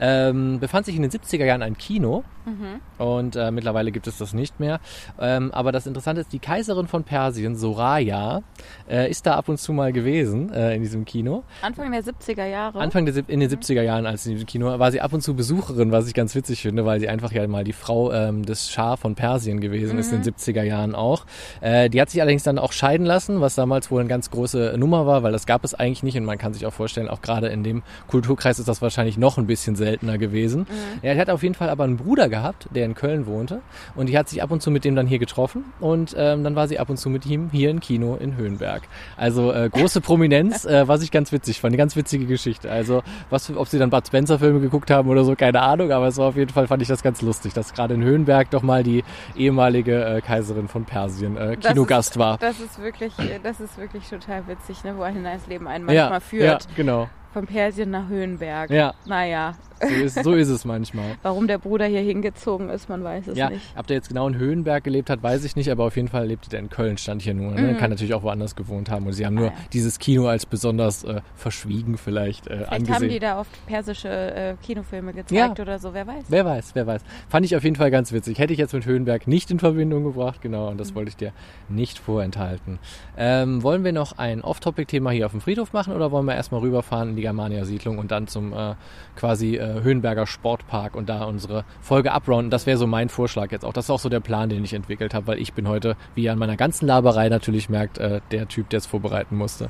Speaker 2: Ähm, befand sich in den 70er Jahren ein Kino. Mhm. Und äh, mittlerweile gibt es das nicht mehr. Ähm, aber das Interessante ist, die Kaiserin von Persien, Soraya, äh, ist da ab und zu mal gewesen äh, in diesem Kino.
Speaker 3: Anfang der 70er Jahre.
Speaker 2: Anfang der, in den 70er Jahren, als in diesem Kino war sie ab und zu Besucherin, was ich ganz witzig finde, weil sie einfach ja mal die Frau ähm, des Schah von Persien gewesen mhm. ist in den 70er Jahren auch. Äh, die hat sich allerdings dann auch scheiden lassen, was damals wohl eine ganz große Nummer war, weil das gab es eigentlich nicht und man kann sich auch vorstellen, auch gerade in dem Kulturkreis ist das wahrscheinlich noch ein bisschen seltener gewesen. Mhm. Ja, die hat auf jeden Fall aber einen Bruder gehabt, der in Köln wohnte und die hat sich ab und zu mit dem dann hier getroffen und ähm, dann war sie ab und zu mit ihm hier im Kino in Höhenberg. Also äh, große Prominenz, äh, was ich ganz witzig fand, eine ganz witzige Geschichte. Also was, ob sie dann Bud Spencer Filme geguckt haben oder so, keine Ahnung, aber es war auf jeden Fall fand ich das ganz lustig, dass gerade in Höhenberg doch mal die ehemalige äh, Kaiserin von Persien äh, Kinogast
Speaker 3: ist,
Speaker 2: war.
Speaker 3: Das ist wirklich, das ist wirklich total witzig, ne, wo ein das Leben einen manchmal ja, führt. Ja,
Speaker 2: genau.
Speaker 3: Von Persien nach Höhenberg.
Speaker 2: Ja.
Speaker 3: Naja.
Speaker 2: So ist, so ist es manchmal. *laughs*
Speaker 3: Warum der Bruder hier hingezogen ist, man weiß es ja, nicht.
Speaker 2: Ob der jetzt genau in Höhenberg gelebt hat, weiß ich nicht, aber auf jeden Fall lebte der in Köln, stand hier nur. Ne? Mhm. Kann natürlich auch woanders gewohnt haben. Und sie haben nur ah, ja. dieses Kino als besonders äh, verschwiegen vielleicht, äh, vielleicht angesehen.
Speaker 3: haben die da oft persische äh, Kinofilme gezeigt ja. oder so, wer weiß.
Speaker 2: Wer weiß, wer weiß. Fand ich auf jeden Fall ganz witzig. Hätte ich jetzt mit Höhenberg nicht in Verbindung gebracht, genau, und das mhm. wollte ich dir nicht vorenthalten. Ähm, wollen wir noch ein Off-Topic-Thema hier auf dem Friedhof machen oder wollen wir erstmal rüberfahren in die Germania-Siedlung und dann zum äh, quasi äh, Höhenberger Sportpark und da unsere Folge abrounden. Das wäre so mein Vorschlag jetzt auch. Das ist auch so der Plan, den ich entwickelt habe, weil ich bin heute, wie ihr an meiner ganzen Laberei natürlich merkt, äh, der Typ, der es vorbereiten musste.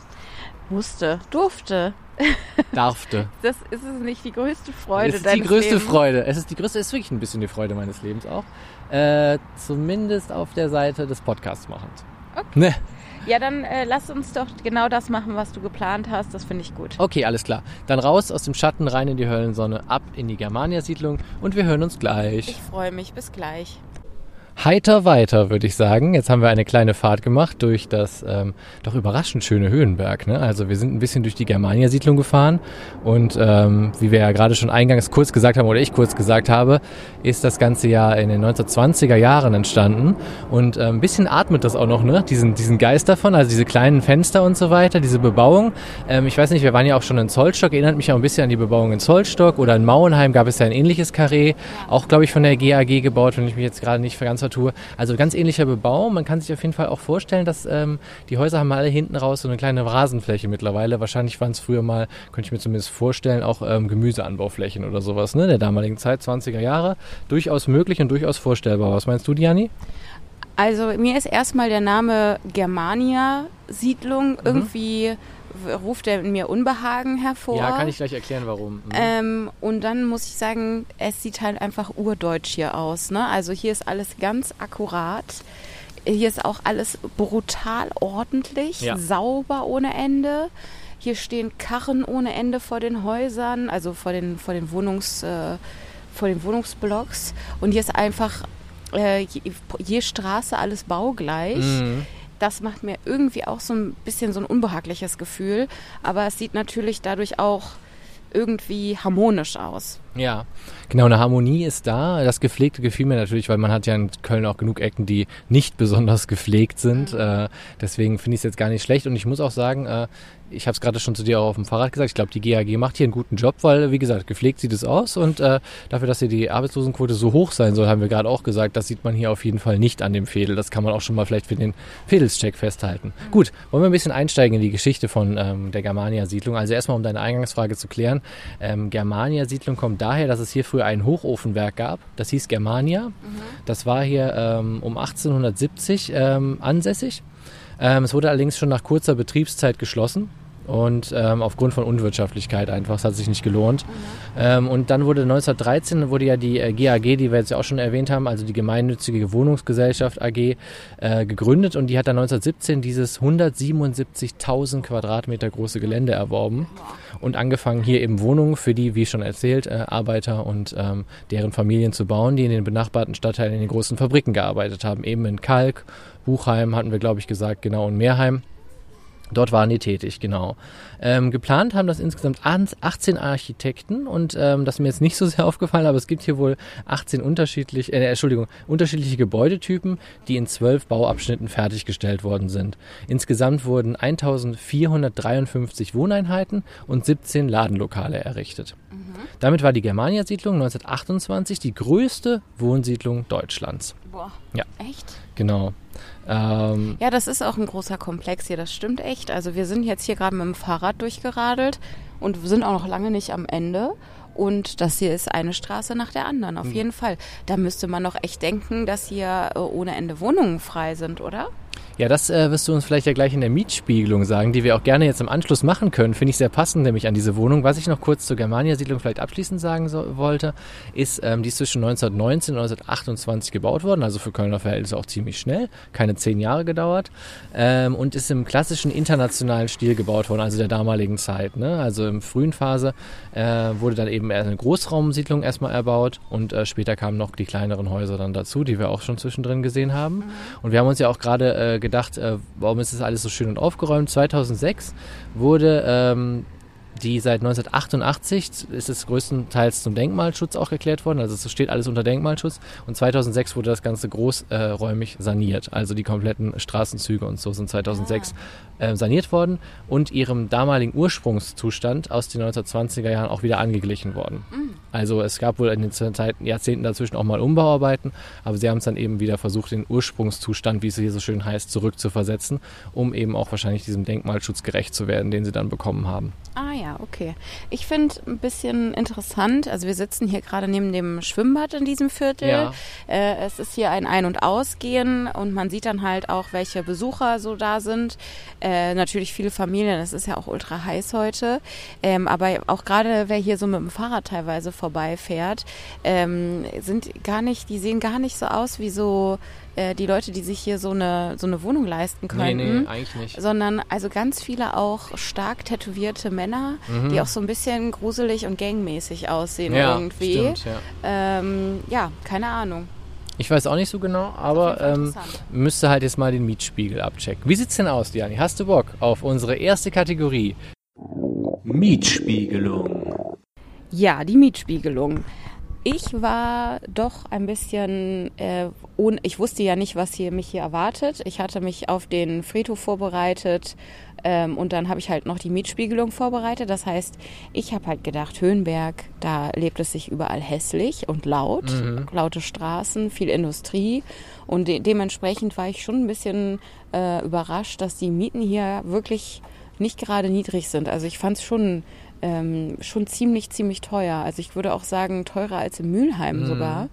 Speaker 3: Musste, durfte. *laughs*
Speaker 2: Darfte.
Speaker 3: Das ist es nicht die größte Freude.
Speaker 2: Es ist die größte Lebens. Freude. Es ist die größte, es ist wirklich ein bisschen die Freude meines Lebens auch. Äh, zumindest auf der Seite des Podcasts machend.
Speaker 3: Okay. Ne? Ja, dann äh, lass uns doch genau das machen, was du geplant hast. Das finde ich gut.
Speaker 2: Okay, alles klar. Dann raus aus dem Schatten, rein in die Höllensonne, ab in die Germania-Siedlung und wir hören uns gleich.
Speaker 3: Ich freue mich. Bis gleich
Speaker 2: heiter weiter, würde ich sagen. Jetzt haben wir eine kleine Fahrt gemacht durch das ähm, doch überraschend schöne Höhenberg. Ne? Also wir sind ein bisschen durch die Germania-Siedlung gefahren und ähm, wie wir ja gerade schon eingangs kurz gesagt haben oder ich kurz gesagt habe, ist das ganze ja in den 1920er Jahren entstanden und äh, ein bisschen atmet das auch noch, ne? diesen, diesen Geist davon, also diese kleinen Fenster und so weiter, diese Bebauung. Ähm, ich weiß nicht, wir waren ja auch schon in Zollstock, erinnert mich auch ein bisschen an die Bebauung in Zollstock oder in Mauenheim gab es ja ein ähnliches Karree, auch glaube ich von der GAG gebaut, wenn ich mich jetzt gerade nicht ganz Literatur. Also ganz ähnlicher Bebauung. Man kann sich auf jeden Fall auch vorstellen, dass ähm, die Häuser haben alle hinten raus so eine kleine Rasenfläche mittlerweile. Wahrscheinlich waren es früher mal, könnte ich mir zumindest vorstellen, auch ähm, Gemüseanbauflächen oder sowas, ne? Der damaligen Zeit, 20er Jahre. Durchaus möglich und durchaus vorstellbar. Was meinst du, Diani?
Speaker 3: Also mir ist erstmal der Name Germania Siedlung mhm. irgendwie ruft er in mir Unbehagen hervor.
Speaker 2: Ja, kann ich gleich erklären, warum. Mhm.
Speaker 3: Ähm, und dann muss ich sagen, es sieht halt einfach urdeutsch hier aus. Ne? Also hier ist alles ganz akkurat. Hier ist auch alles brutal ordentlich, ja. sauber ohne Ende. Hier stehen Karren ohne Ende vor den Häusern, also vor den, vor den, Wohnungs, äh, vor den Wohnungsblocks. Und hier ist einfach äh, je, je Straße alles baugleich. Mhm das macht mir irgendwie auch so ein bisschen so ein unbehagliches Gefühl. Aber es sieht natürlich dadurch auch irgendwie harmonisch aus.
Speaker 2: Ja, genau, eine Harmonie ist da. Das Gepflegte gefiel mir natürlich, weil man hat ja in Köln auch genug Ecken, die nicht besonders gepflegt sind. Mhm. Äh, deswegen finde ich es jetzt gar nicht schlecht. Und ich muss auch sagen, äh, ich habe es gerade schon zu dir auch auf dem Fahrrad gesagt, ich glaube, die GAG macht hier einen guten Job, weil, wie gesagt, gepflegt sieht es aus und äh, dafür, dass hier die Arbeitslosenquote so hoch sein soll, haben wir gerade auch gesagt, das sieht man hier auf jeden Fall nicht an dem Fädel. Das kann man auch schon mal vielleicht für den Fädelscheck festhalten. Mhm. Gut, wollen wir ein bisschen einsteigen in die Geschichte von ähm, der Germania-Siedlung. Also erstmal, um deine Eingangsfrage zu klären. Ähm, Germania-Siedlung kommt daher, dass es hier früher ein Hochofenwerk gab. Das hieß Germania. Mhm. Das war hier ähm, um 1870 ähm, ansässig. Ähm, es wurde allerdings schon nach kurzer Betriebszeit geschlossen und ähm, aufgrund von Unwirtschaftlichkeit einfach, es hat sich nicht gelohnt. Mhm. Ähm, und dann wurde 1913 wurde ja die äh, GAG, die wir jetzt ja auch schon erwähnt haben, also die gemeinnützige Wohnungsgesellschaft AG, äh, gegründet und die hat dann 1917 dieses 177.000 Quadratmeter große Gelände erworben und angefangen hier eben Wohnungen für die, wie schon erzählt, äh, Arbeiter und ähm, deren Familien zu bauen, die in den benachbarten Stadtteilen in den großen Fabriken gearbeitet haben, eben in Kalk, Buchheim hatten wir glaube ich gesagt, genau und Meerheim. Dort waren die tätig, genau. Ähm, geplant haben das insgesamt 18 Architekten und ähm, das ist mir jetzt nicht so sehr *laughs* aufgefallen, aber es gibt hier wohl 18 unterschiedlich, äh, Entschuldigung, unterschiedliche Gebäudetypen, die in zwölf Bauabschnitten fertiggestellt worden sind. Insgesamt wurden 1453 Wohneinheiten und 17 Ladenlokale errichtet. Mhm. Damit war die Germania-Siedlung 1928 die größte Wohnsiedlung Deutschlands.
Speaker 3: Boah, ja. echt?
Speaker 2: Genau.
Speaker 3: Ähm, ja, das ist auch ein großer Komplex hier, das stimmt echt. Also wir sind jetzt hier gerade mit dem Fahrrad durchgeradelt und sind auch noch lange nicht am Ende. Und das hier ist eine Straße nach der anderen, auf mhm. jeden Fall. Da müsste man doch echt denken, dass hier äh, ohne Ende Wohnungen frei sind, oder?
Speaker 2: Ja, das äh, wirst du uns vielleicht ja gleich in der Mietspiegelung sagen, die wir auch gerne jetzt im Anschluss machen können. Finde ich sehr passend, nämlich an diese Wohnung. Was ich noch kurz zur Germania-Siedlung vielleicht abschließend sagen so, wollte, ist, ähm, die ist zwischen 1919 und 1928 gebaut worden, also für Kölner Verhältnisse auch ziemlich schnell, keine zehn Jahre gedauert ähm, und ist im klassischen internationalen Stil gebaut worden, also der damaligen Zeit. Ne? Also im frühen Phase äh, wurde dann eben eine Großraumsiedlung erstmal erbaut und äh, später kamen noch die kleineren Häuser dann dazu, die wir auch schon zwischendrin gesehen haben. Mhm. Und wir haben uns ja auch gerade äh, gedacht, äh, warum ist das alles so schön und aufgeräumt? 2006 wurde ähm, die seit 1988 ist es größtenteils zum Denkmalschutz auch erklärt worden. Also es steht alles unter Denkmalschutz. Und 2006 wurde das Ganze großräumig äh, saniert. Also die kompletten Straßenzüge und so sind 2006 ah. äh, saniert worden und ihrem damaligen Ursprungszustand aus den 1920er Jahren auch wieder angeglichen worden. Mhm. Also es gab wohl in den Zeiten, Jahrzehnten dazwischen auch mal Umbauarbeiten, aber sie haben es dann eben wieder versucht, den Ursprungszustand, wie es hier so schön heißt, zurückzuversetzen, um eben auch wahrscheinlich diesem Denkmalschutz gerecht zu werden, den sie dann bekommen haben.
Speaker 3: Ah ja, okay. Ich finde ein bisschen interessant, also wir sitzen hier gerade neben dem Schwimmbad in diesem Viertel. Ja. Äh, es ist hier ein Ein- und Ausgehen und man sieht dann halt auch, welche Besucher so da sind. Äh, natürlich viele Familien, es ist ja auch ultra heiß heute. Ähm, aber auch gerade wer hier so mit dem Fahrrad teilweise vorbeifährt, ähm, sind gar nicht, die sehen gar nicht so aus wie so äh, die Leute, die sich hier so eine, so eine Wohnung leisten könnten. Nee, nee, eigentlich nicht. Sondern also ganz viele auch stark tätowierte Männer, mhm. die auch so ein bisschen gruselig und gangmäßig aussehen ja, irgendwie. Stimmt, ja. Ähm, ja, keine Ahnung.
Speaker 2: Ich weiß auch nicht so genau, aber ähm, müsste halt jetzt mal den Mietspiegel abchecken. Wie sieht's denn aus, Diani? Hast du Bock auf unsere erste Kategorie? Mietspiegelung.
Speaker 3: Ja, die Mietspiegelung. Ich war doch ein bisschen, äh, ohne, ich wusste ja nicht, was hier mich hier erwartet. Ich hatte mich auf den Friedhof vorbereitet ähm, und dann habe ich halt noch die Mietspiegelung vorbereitet. Das heißt, ich habe halt gedacht, Höhenberg, da lebt es sich überall hässlich und laut, mhm. laute Straßen, viel Industrie und de dementsprechend war ich schon ein bisschen äh, überrascht, dass die Mieten hier wirklich nicht gerade niedrig sind. Also ich fand es schon ähm, schon ziemlich, ziemlich teuer. Also ich würde auch sagen, teurer als in Mülheim mhm. sogar.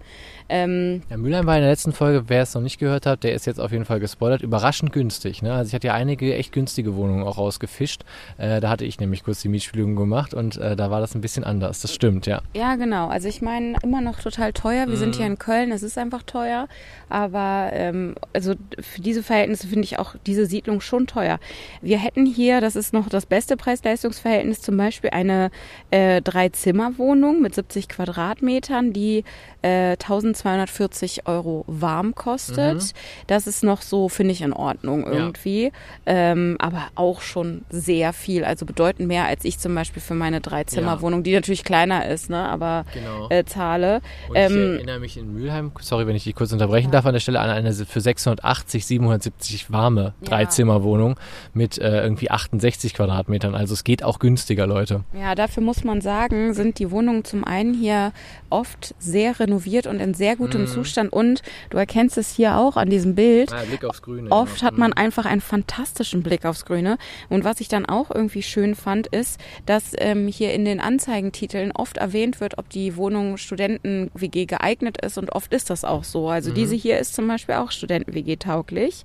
Speaker 2: Ähm, ja, Mülheim war in der letzten Folge, wer es noch nicht gehört hat, der ist jetzt auf jeden Fall gespoilert, überraschend günstig. Ne? Also ich hatte ja einige echt günstige Wohnungen auch rausgefischt. Äh, da hatte ich nämlich kurz die Mietspielung gemacht und äh, da war das ein bisschen anders. Das stimmt, ja.
Speaker 3: Ja, genau. Also ich meine, immer noch total teuer. Wir mhm. sind hier in Köln, es ist einfach teuer. Aber ähm, also für diese Verhältnisse finde ich auch diese Siedlung schon teuer. Wir hätten hier, das ist noch das beste Preis-Leistungs-Verhältnis, zum Beispiel eine äh, Drei-Zimmer-Wohnung mit 70 Quadratmetern, die äh, 1240 Euro warm kostet.
Speaker 2: Mhm.
Speaker 3: Das ist noch so, finde ich, in Ordnung irgendwie. Ähm, aber auch schon sehr viel, also bedeutend mehr als ich zum Beispiel für meine Drei-Zimmer-Wohnung, die natürlich kleiner ist, ne? aber
Speaker 2: Genau.
Speaker 3: äh, zahle.
Speaker 2: Und ich
Speaker 3: Ähm,
Speaker 2: erinnere mich in Mülheim, sorry, wenn ich dich kurz unterbrechen darf, an der Stelle an eine für 680, 770 warme
Speaker 3: Ja.
Speaker 2: Dreizimmerwohnung mit äh, irgendwie 68 Quadratmetern. Also es geht auch günstiger, Leute.
Speaker 3: Ja, dafür muss man sagen, sind die Wohnungen zum einen hier oft sehr renoviert und in sehr gutem
Speaker 2: Mhm.
Speaker 3: Zustand. Und du erkennst es hier auch an diesem Bild.
Speaker 2: Ah, Blick aufs Grüne.
Speaker 3: Oft hat man einfach einen fantastischen Blick aufs Grüne. Und was ich dann auch irgendwie schön fand, ist, dass ähm, hier in den Anzeigentiteln oft erwähnt wird, ob die Wohnung Studenten-WG geeignet ist. Und oft ist das auch so. Also diese hier ist zum Beispiel auch Studenten-WG tauglich.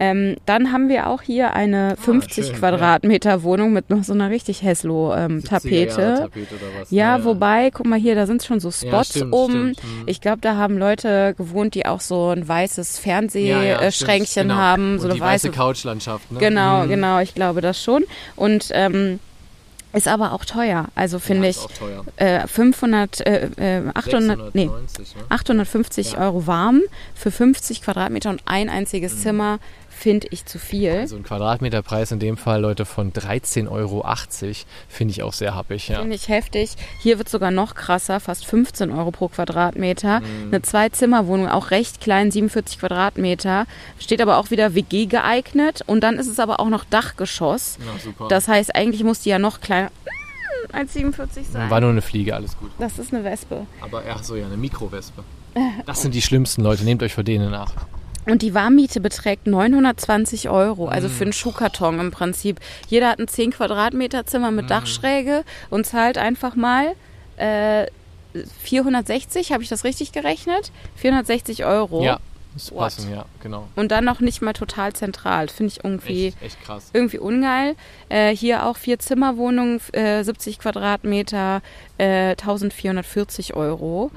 Speaker 3: Ähm, dann haben wir auch hier eine 50
Speaker 2: schön,
Speaker 3: Quadratmeter Wohnung mit noch so einer richtig Häslo-Tapete.
Speaker 2: Tapete oder was?
Speaker 3: Ja, wobei, guck mal hier, da sind schon so Spots
Speaker 2: stimmt,
Speaker 3: oben.
Speaker 2: stimmt, hm.
Speaker 3: Ich glaube, da haben Leute gewohnt, die auch so ein weißes
Speaker 2: Ja, ja,
Speaker 3: Fernsehschränkchen
Speaker 2: genau.
Speaker 3: haben, so
Speaker 2: Und
Speaker 3: eine
Speaker 2: die weiße
Speaker 3: weiße.
Speaker 2: Couchlandschaft, ne?
Speaker 3: Genau,
Speaker 2: Mhm.
Speaker 3: genau, ich glaube das schon. Und ähm, ist aber auch teuer. Also finde
Speaker 2: ja,
Speaker 3: ich äh, 500, äh, äh, 800, nee,
Speaker 2: 690, ne?
Speaker 3: 850
Speaker 2: Ja.
Speaker 3: Euro warm für 50 Quadratmeter und ein einziges Zimmer finde ich zu viel.
Speaker 2: Also ein Quadratmeterpreis in dem Fall, Leute, von 13,80 Euro finde ich auch sehr happig, ja.
Speaker 3: Finde ich heftig. Hier wird sogar noch krasser, fast 15 Euro pro Quadratmeter.
Speaker 2: Mhm.
Speaker 3: Eine Zwei-Zimmer-Wohnung, auch recht klein, 47 Quadratmeter. Steht aber auch wieder WG geeignet. Und dann ist es aber auch noch Dachgeschoss.
Speaker 2: Ja, super.
Speaker 3: Das heißt, eigentlich muss die ja noch kleiner als 47 sein.
Speaker 2: War nur eine Fliege, alles gut.
Speaker 3: Das ist eine Wespe.
Speaker 2: Aber ach so, ja, eine Mikrowespe. *laughs* Das sind die schlimmsten Leute, nehmt euch vor denen nach.
Speaker 3: Und die Warmmiete beträgt 920 Euro, also
Speaker 2: Mhm.
Speaker 3: für einen Schuhkarton im Prinzip. Jeder hat ein 10 Quadratmeter Zimmer mit Dachschräge und zahlt einfach mal äh, 460, habe ich das richtig gerechnet? 460 Euro.
Speaker 2: Ja, das
Speaker 3: What?
Speaker 2: passen, ja, genau.
Speaker 3: Und dann noch nicht mal total zentral. Finde ich irgendwie,
Speaker 2: Echt, echt krass.
Speaker 3: irgendwie ungeil. Äh, hier auch vier Zimmerwohnungen, äh, 70 Quadratmeter, äh, 1440 Euro.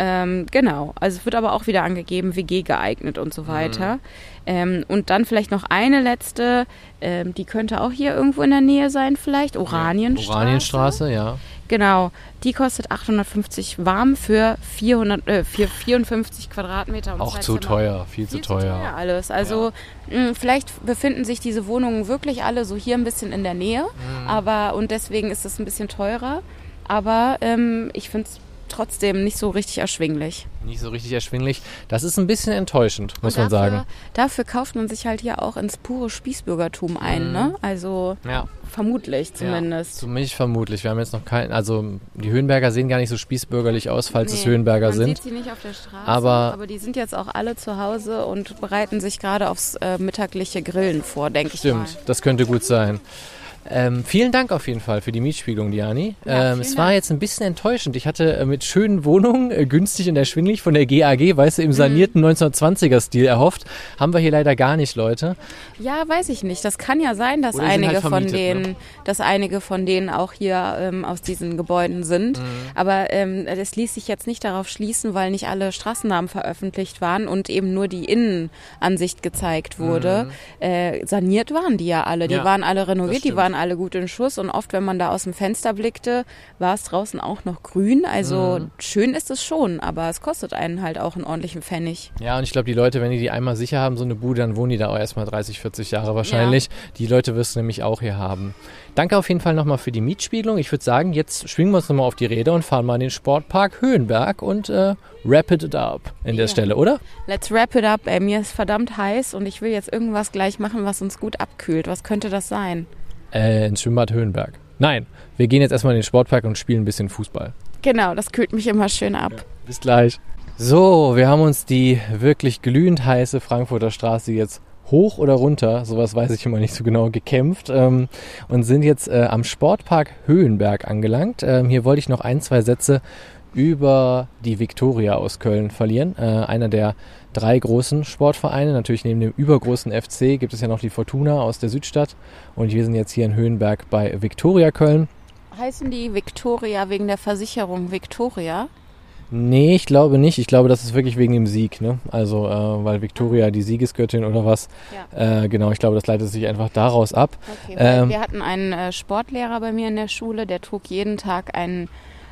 Speaker 3: Ähm, genau, also es wird aber auch wieder angegeben, WG geeignet und so weiter. Ähm, und dann vielleicht noch eine letzte, ähm, die könnte auch hier irgendwo in der Nähe sein vielleicht, Oranienstraße.
Speaker 2: Oranienstraße, ja.
Speaker 3: Genau, die kostet 850 warm für, 400, äh, für 54 Quadratmeter. Und
Speaker 2: Auch zu
Speaker 3: Zimmer.
Speaker 2: teuer, viel,
Speaker 3: Viel
Speaker 2: zu teuer.
Speaker 3: alles. Also mh, vielleicht befinden sich diese Wohnungen wirklich alle so hier ein bisschen in der Nähe,
Speaker 2: Mhm.
Speaker 3: aber und deswegen ist es ein bisschen teurer. Aber ähm, ich finde es trotzdem nicht so richtig erschwinglich.
Speaker 2: Nicht so richtig erschwinglich. Das ist ein bisschen enttäuschend, muss
Speaker 3: Und
Speaker 2: man
Speaker 3: dafür,
Speaker 2: sagen.
Speaker 3: Dafür kauft man sich halt hier auch ins pure Spießbürgertum ein,
Speaker 2: Mhm.
Speaker 3: ne? Also
Speaker 2: Ja,
Speaker 3: vermutlich
Speaker 2: ja,
Speaker 3: zumindest.
Speaker 2: zumindest vermutlich. Wir haben jetzt noch keinen, also die Höhenberger sehen gar nicht so spießbürgerlich aus, falls es
Speaker 3: Nee,
Speaker 2: Höhenberger
Speaker 3: man
Speaker 2: sind.
Speaker 3: sieht sie nicht auf der Straße,
Speaker 2: Aber-
Speaker 3: aber, die sind jetzt auch alle zu Hause und bereiten sich gerade aufs äh, mittagliche Grillen vor, denke ich mal.
Speaker 2: Stimmt, das könnte gut sein. Ähm, vielen Dank auf jeden Fall für die Mietspiegelung, Diani.
Speaker 3: Ja,
Speaker 2: ähm, es war
Speaker 3: Dank.
Speaker 2: jetzt ein bisschen enttäuschend. Ich hatte äh, mit schönen Wohnungen, äh, günstig und erschwinglich von der GAG, weißt du,
Speaker 3: Mhm.
Speaker 2: im sanierten 1920er-Stil erhofft. Haben wir hier leider gar nicht, Leute.
Speaker 3: Ja, weiß ich nicht. Das kann ja sein, dass einige
Speaker 2: halt
Speaker 3: von denen,
Speaker 2: ne?
Speaker 3: dass einige von denen auch hier ähm, aus diesen Gebäuden sind.
Speaker 2: Mhm.
Speaker 3: Aber ähm, das ließ sich jetzt nicht darauf schließen, weil nicht alle Straßennamen veröffentlicht waren und eben nur die Innenansicht gezeigt wurde. Äh, saniert waren die ja alle. Die
Speaker 2: Mhm. Ja,
Speaker 3: waren alle renoviert, die waren alle gut in Schuss und oft, wenn man da aus dem Fenster blickte, war es draußen auch noch grün. Also
Speaker 2: Mhm.
Speaker 3: schön ist es schon, aber es kostet einen halt auch einen ordentlichen Pfennig.
Speaker 2: Ja, und ich glaube, die Leute, wenn die die einmal sicher haben, so eine Bude, dann wohnen die da auch erstmal 30, 40 Jahre wahrscheinlich. Die Leute wirst du nämlich auch hier haben. Danke auf jeden Fall nochmal für die Mietspiegelung. Ich würde sagen, jetzt schwingen wir uns nochmal auf die Räder und fahren mal in den Sportpark Höhenberg und äh, rapid it up in der
Speaker 3: Ja.
Speaker 2: Stelle, oder?
Speaker 3: Let's wrap it up. Ey, mir ist verdammt heiß und ich will jetzt irgendwas gleich machen, was uns gut abkühlt. Was könnte das sein?
Speaker 2: Äh, ins Schwimmbad Höhenberg. Nein, wir gehen jetzt erstmal in den Sportpark und spielen ein bisschen Fußball.
Speaker 3: Genau, das kühlt mich immer schön ab.
Speaker 2: Bis gleich. So, wir haben uns die wirklich glühend heiße Frankfurter Straße jetzt hoch oder runter, sowas weiß ich immer nicht so genau, gekämpft ähm, und sind jetzt äh, am Sportpark Höhenberg angelangt. Ähm, hier wollte ich noch ein, zwei Sätze über die Viktoria aus Köln verlieren. Äh, einer der drei großen Sportvereine. Natürlich neben dem übergroßen FC gibt es ja noch die Fortuna aus der Südstadt. Und wir sind jetzt hier in Höhenberg bei Viktoria Köln.
Speaker 3: Heißen die Victoria wegen der Versicherung Victoria?
Speaker 2: Nee, ich glaube nicht. Ich glaube, das ist wirklich wegen dem Sieg. Ne? Also, äh, weil Victoria die Siegesgöttin oder was.
Speaker 3: Ja.
Speaker 2: Äh, genau, ich glaube, das leitet sich einfach daraus ab.
Speaker 3: Okay,
Speaker 2: Ähm,
Speaker 3: wir hatten einen äh, Sportlehrer bei mir in der Schule, der trug jeden Tag einen,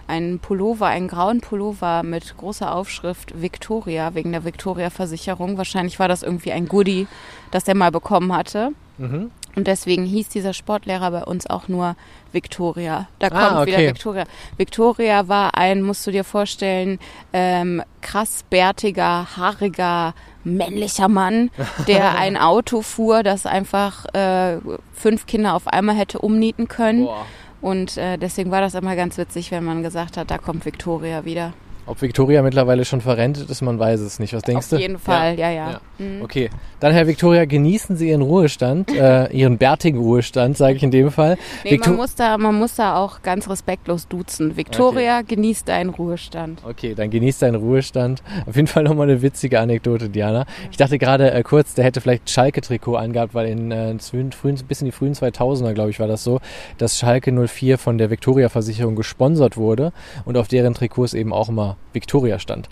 Speaker 3: einen Pullover, einen grauen Pullover mit großer Aufschrift Victoria, wegen der Victoria-Versicherung. Wahrscheinlich war das irgendwie ein Goodie, das der mal bekommen hatte.
Speaker 2: Mhm.
Speaker 3: Und deswegen hieß dieser Sportlehrer bei uns auch nur Victoria. Da
Speaker 2: Ah,
Speaker 3: kommt wieder
Speaker 2: okay.
Speaker 3: Victoria. Victoria war ein, musst du dir vorstellen, ähm, krass bärtiger, haariger, männlicher Mann, der *laughs* ein Auto fuhr, das einfach äh, fünf Kinder auf einmal hätte umnieten können.
Speaker 2: Boah.
Speaker 3: Und äh, deswegen war das immer ganz witzig, wenn man gesagt hat, da kommt Victoria wieder.
Speaker 2: Ob Victoria mittlerweile schon verrentet ist, man weiß es nicht. Was denkst
Speaker 3: Auf
Speaker 2: du?
Speaker 3: jeden Fall, ja, ja.
Speaker 2: Ja.
Speaker 3: Mhm.
Speaker 2: Okay, dann Herr Victoria, genießen Sie Ihren Ruhestand, äh, Ihren bärtigen Ruhestand, sage ich in dem Fall.
Speaker 3: Nee,
Speaker 2: Victor-
Speaker 3: man muss, da, man muss da auch ganz respektlos duzen. Victoria genießt deinen Ruhestand.
Speaker 2: Okay, dann genießt deinen Ruhestand. Auf jeden Fall nochmal eine witzige Anekdote, Diana. Ich dachte gerade äh, kurz, der hätte vielleicht Schalke-Trikot angehabt, weil in äh, frühen, frühen, bis in die frühen 2000er, glaube ich, war das so, dass Schalke 04 von der Victoria-Versicherung gesponsert wurde und auf deren Trikots eben auch immer Victoria stand.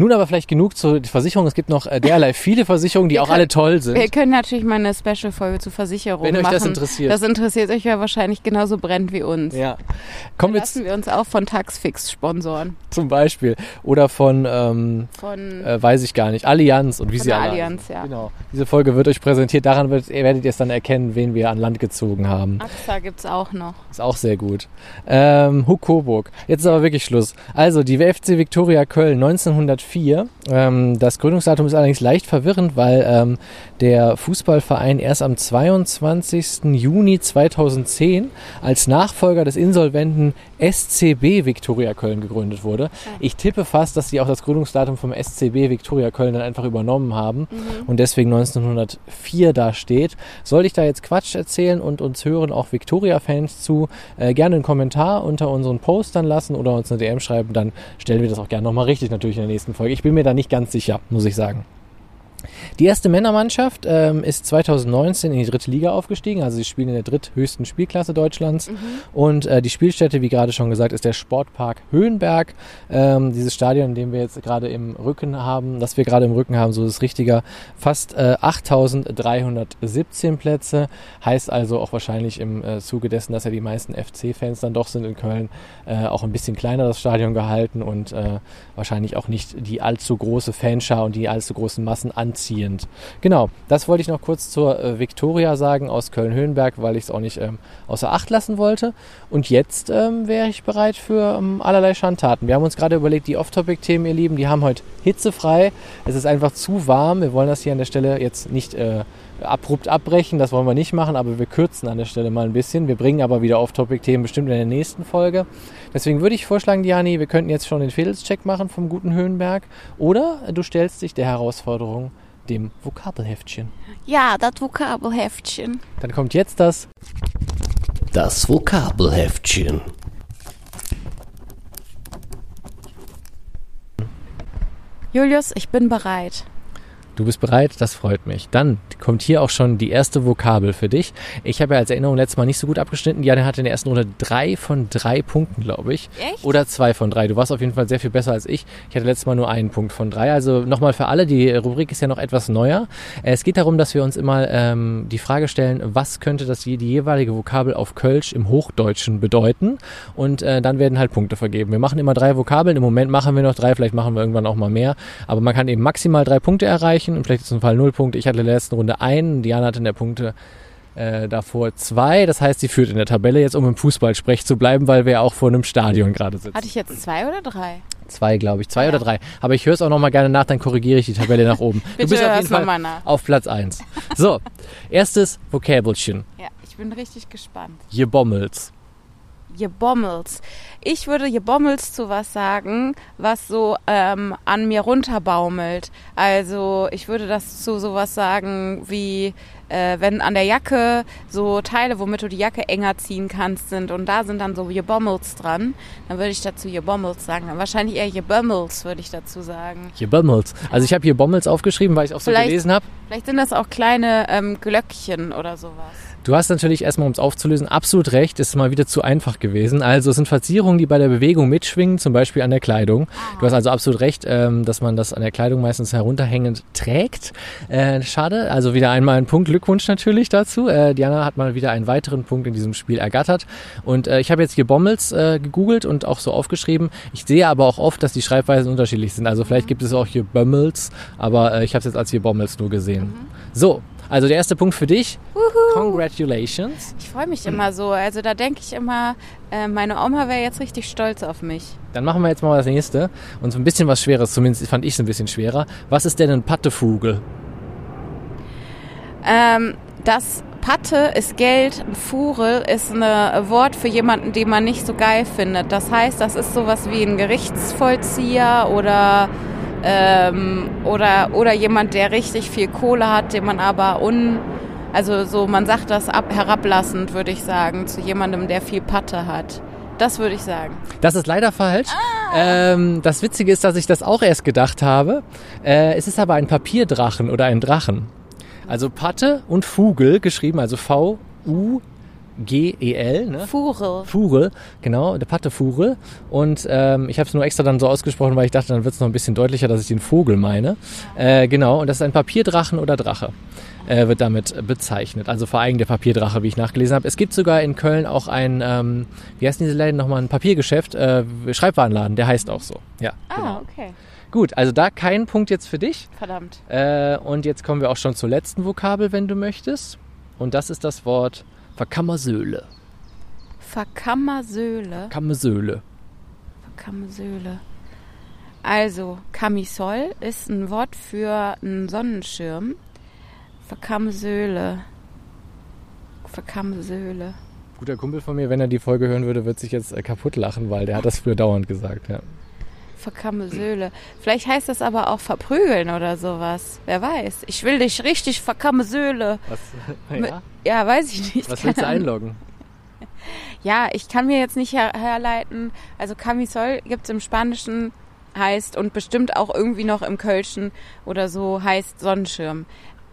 Speaker 2: Nun aber vielleicht genug zur Versicherung. Es gibt noch äh, derlei viele Versicherungen, die
Speaker 3: Wir
Speaker 2: auch
Speaker 3: können-
Speaker 2: alle toll sind.
Speaker 3: Wir können natürlich mal eine Special-Folge zu Versicherungen
Speaker 2: Wenn euch
Speaker 3: machen.
Speaker 2: das interessiert.
Speaker 3: Das interessiert euch ja wahrscheinlich genauso brennend wie uns.
Speaker 2: ja. Kommen wir
Speaker 3: Lassen wir uns auch von Taxfix sponsoren.
Speaker 2: zum Beispiel. Oder von, ähm,
Speaker 3: Von
Speaker 2: äh, weiß ich gar nicht, Allianz und wie sie alle
Speaker 3: Allianz, ja.
Speaker 2: Genau. Diese Folge wird euch präsentiert. Daran wird, ihr werdet ihr es dann erkennen, wen wir an Land gezogen haben.
Speaker 3: AXA gibt's auch noch.
Speaker 2: Ist auch sehr gut. Ähm, Huck Coburg. Jetzt ist aber wirklich Schluss. Also, die WFC Viktoria Köln 1904. Ähm, das Gründungsdatum ist allerdings leicht verwirrend, weil ähm, der Fußballverein erst am 22. Juni 2010 als Nachfolger des insolventen SCB Viktoria Köln gegründet wurde. Ich tippe fast, dass sie auch das Gründungsdatum vom SCB Viktoria Köln dann einfach übernommen haben und deswegen 1904 da steht. Soll ich da jetzt Quatsch erzählen und uns hören auch Viktoria-Fans zu, äh, gerne einen Kommentar unter unseren Post dann lassen oder uns eine DM schreiben, dann stellen wir das auch gerne nochmal richtig natürlich in der nächsten Folge. Ich bin mir da nicht ganz sicher, muss ich sagen. Die erste Männermannschaft ähm, ist 2019 in die dritte Liga aufgestiegen, also sie spielen in der dritthöchsten Spielklasse Deutschlands. Und äh, die Spielstätte, wie gerade schon gesagt, ist der Sportpark Höhenberg. Ähm, dieses Stadion, in dem wir jetzt gerade im Rücken haben, das wir gerade im Rücken haben, so ist es richtiger, fast äh, 8317 Plätze. Heißt also auch wahrscheinlich im äh, Zuge dessen, dass ja die meisten FC-Fans dann doch sind in Köln, äh, auch ein bisschen kleiner das Stadion gehalten und äh, wahrscheinlich auch nicht die allzu große Fanschar und die allzu großen Massen anziehend. Genau, das wollte ich noch kurz zur äh, Viktoria sagen aus Köln-Höhenberg, weil ich es auch nicht ähm, außer Acht lassen wollte. Und jetzt ähm, wäre ich bereit für ähm, allerlei Schandtaten. Wir haben uns gerade überlegt, die Off-Topic-Themen, ihr Lieben, die haben heute hitzefrei. Es ist einfach zu warm. Wir wollen das hier an der Stelle jetzt nicht äh, abrupt abbrechen, das wollen wir nicht machen, aber wir kürzen an der Stelle mal ein bisschen. Wir bringen aber wieder Off-Topic-Themen bestimmt in der nächsten Folge. Deswegen würde ich vorschlagen, Diani, wir könnten jetzt schon den Fädelscheck machen vom guten Höhenberg. Oder du stellst dich der Herausforderung dem Vokabelheftchen.
Speaker 3: Ja, das Vokabelheftchen.
Speaker 2: Dann kommt jetzt das
Speaker 4: Das Vokabelheftchen.
Speaker 3: Julius, ich bin bereit.
Speaker 2: Du bist bereit? Das freut mich. Dann kommt hier auch schon die erste Vokabel für dich. Ich habe ja als Erinnerung letztes Mal nicht so gut abgeschnitten. Jan hatte in der ersten Runde drei von drei Punkten, glaube ich.
Speaker 3: Echt?
Speaker 2: Oder zwei von drei. Du warst auf jeden Fall sehr viel besser als ich. Ich hatte letztes Mal nur einen Punkt von drei. Also nochmal für alle, die Rubrik ist ja noch etwas neuer. Es geht darum, dass wir uns immer ähm, die Frage stellen, was könnte das die jeweilige Vokabel auf Kölsch im Hochdeutschen bedeuten? Und äh, dann werden halt Punkte vergeben. Wir machen immer drei Vokabeln. Im Moment machen wir noch drei, vielleicht machen wir irgendwann auch mal mehr. Aber man kann eben maximal drei Punkte erreichen und vielleicht ist im Fall null Punkte. Ich hatte in der letzten Runde einen, Diana hatte in der Punkte äh, davor zwei. Das heißt, sie führt in der Tabelle jetzt, um im Fußballsprech zu bleiben, weil wir auch vor einem Stadion gerade sitzen.
Speaker 3: Hatte ich jetzt zwei oder drei?
Speaker 2: Zwei, glaube ich. Zwei
Speaker 3: Ja.
Speaker 2: oder drei. Aber ich höre es auch noch mal gerne nach, dann korrigiere ich die Tabelle nach oben. *laughs*
Speaker 3: Bitte
Speaker 2: du bist auf jeden Fall auf Platz eins. So, erstes Vokabelchen.
Speaker 3: Ja, ich bin richtig gespannt.
Speaker 2: Gebommels.
Speaker 3: Gebommels. Ich würde Gebommels zu was sagen, was so ähm, an mir runterbaumelt. Also ich würde das zu sowas sagen wie, äh, wenn an der Jacke so Teile, womit du die Jacke enger ziehen kannst, sind und da sind dann so Gebommels dran, dann würde ich dazu Gebommels sagen. Dann wahrscheinlich eher Gebommels würde ich dazu sagen.
Speaker 2: Gebommels. Also ich habe hier Bommels aufgeschrieben, weil ich auch so
Speaker 3: Vielleicht-
Speaker 2: gelesen habe.
Speaker 3: Vielleicht sind das auch kleine ähm, Glöckchen oder sowas.
Speaker 2: Du hast natürlich erstmal, um es aufzulösen, absolut recht, ist mal wieder zu einfach gewesen. Also es sind Verzierungen, die bei der Bewegung mitschwingen, zum Beispiel an der Kleidung. Du hast also absolut recht, ähm, dass man das an der Kleidung meistens herunterhängend trägt. Äh, schade, also wieder einmal ein Punkt Glückwunsch natürlich dazu. Äh, Diana hat mal wieder einen weiteren Punkt in diesem Spiel ergattert. Und äh, ich habe jetzt hier Bommels äh, gegoogelt und auch so aufgeschrieben. Ich sehe aber auch oft, dass die Schreibweisen unterschiedlich sind. Also vielleicht gibt es auch hier Bömmels, aber äh, ich habe es jetzt als hier Bommels nur gesehen. So, also der erste Punkt für dich. Congratulations.
Speaker 3: Ich freue mich immer so. Also da denke ich immer, äh, meine Oma wäre jetzt richtig stolz auf mich.
Speaker 2: Dann machen wir jetzt mal das nächste. Und so ein bisschen was Schweres, zumindest fand ich es ein bisschen schwerer. Was ist denn ein Pattefugel?
Speaker 3: Ähm, das Patte ist Geld, ein Furel ist ein Wort für jemanden, den man nicht so geil findet. Das heißt, das ist sowas wie ein Gerichtsvollzieher oder ähm, oder oder jemand, der richtig viel Kohle hat, den man aber un also so man sagt das ab herablassend, würde ich sagen, zu jemandem, der viel Patte hat. Das würde ich sagen.
Speaker 2: Das ist leider falsch. Ähm, das Witzige ist, dass ich das auch erst gedacht habe. Äh, es ist aber ein Papierdrachen oder ein Drachen. Also Patte und Fugel geschrieben, also V-U. G-E-L, ne?
Speaker 3: Furel.
Speaker 2: Furel, genau, der Patte Furel. Und ähm, ich habe es nur extra dann so ausgesprochen, weil ich dachte, dann wird es noch ein bisschen deutlicher, dass ich den Vogel meine. Äh, genau, und das ist ein Papierdrachen oder Drache, äh, wird damit bezeichnet. Also vor allem der Papierdrache, wie ich nachgelesen habe. Es gibt sogar in Köln auch ein, ähm, wie heißen diese Läden nochmal, ein Papiergeschäft, äh, Schreibwarenladen, der heißt auch so. Ja, genau.
Speaker 3: Ah, okay.
Speaker 2: Gut, also da kein Punkt jetzt für dich.
Speaker 3: Verdammt.
Speaker 2: Äh, und jetzt kommen wir auch schon zur letzten Vokabel, wenn du möchtest. Und das ist das Wort Verkammersöhle.
Speaker 3: Verkammersöhle.
Speaker 2: Kammersöhle.
Speaker 3: Verkammersöhle. Also, Camisol ist ein Wort für einen Sonnenschirm. Verkammersöhle. Verkammersöhle.
Speaker 2: Guter Kumpel von mir, wenn er die Folge hören würde, wird sich jetzt äh, kaputt lachen, weil der hat das früher dauernd gesagt. Ja.
Speaker 3: Verkammersöhle. Vielleicht heißt das aber auch verprügeln oder sowas. Wer weiß. Ich will dich richtig verkammersöhle.
Speaker 2: Was, *laughs*
Speaker 3: ja? ja, weiß ich nicht.
Speaker 2: Was willst du einloggen?
Speaker 3: Ja, ich kann mir jetzt nicht her herleiten. Also Camisol gibt es im Spanischen, heißt und bestimmt auch irgendwie noch im Kölschen oder so heißt Sonnenschirm.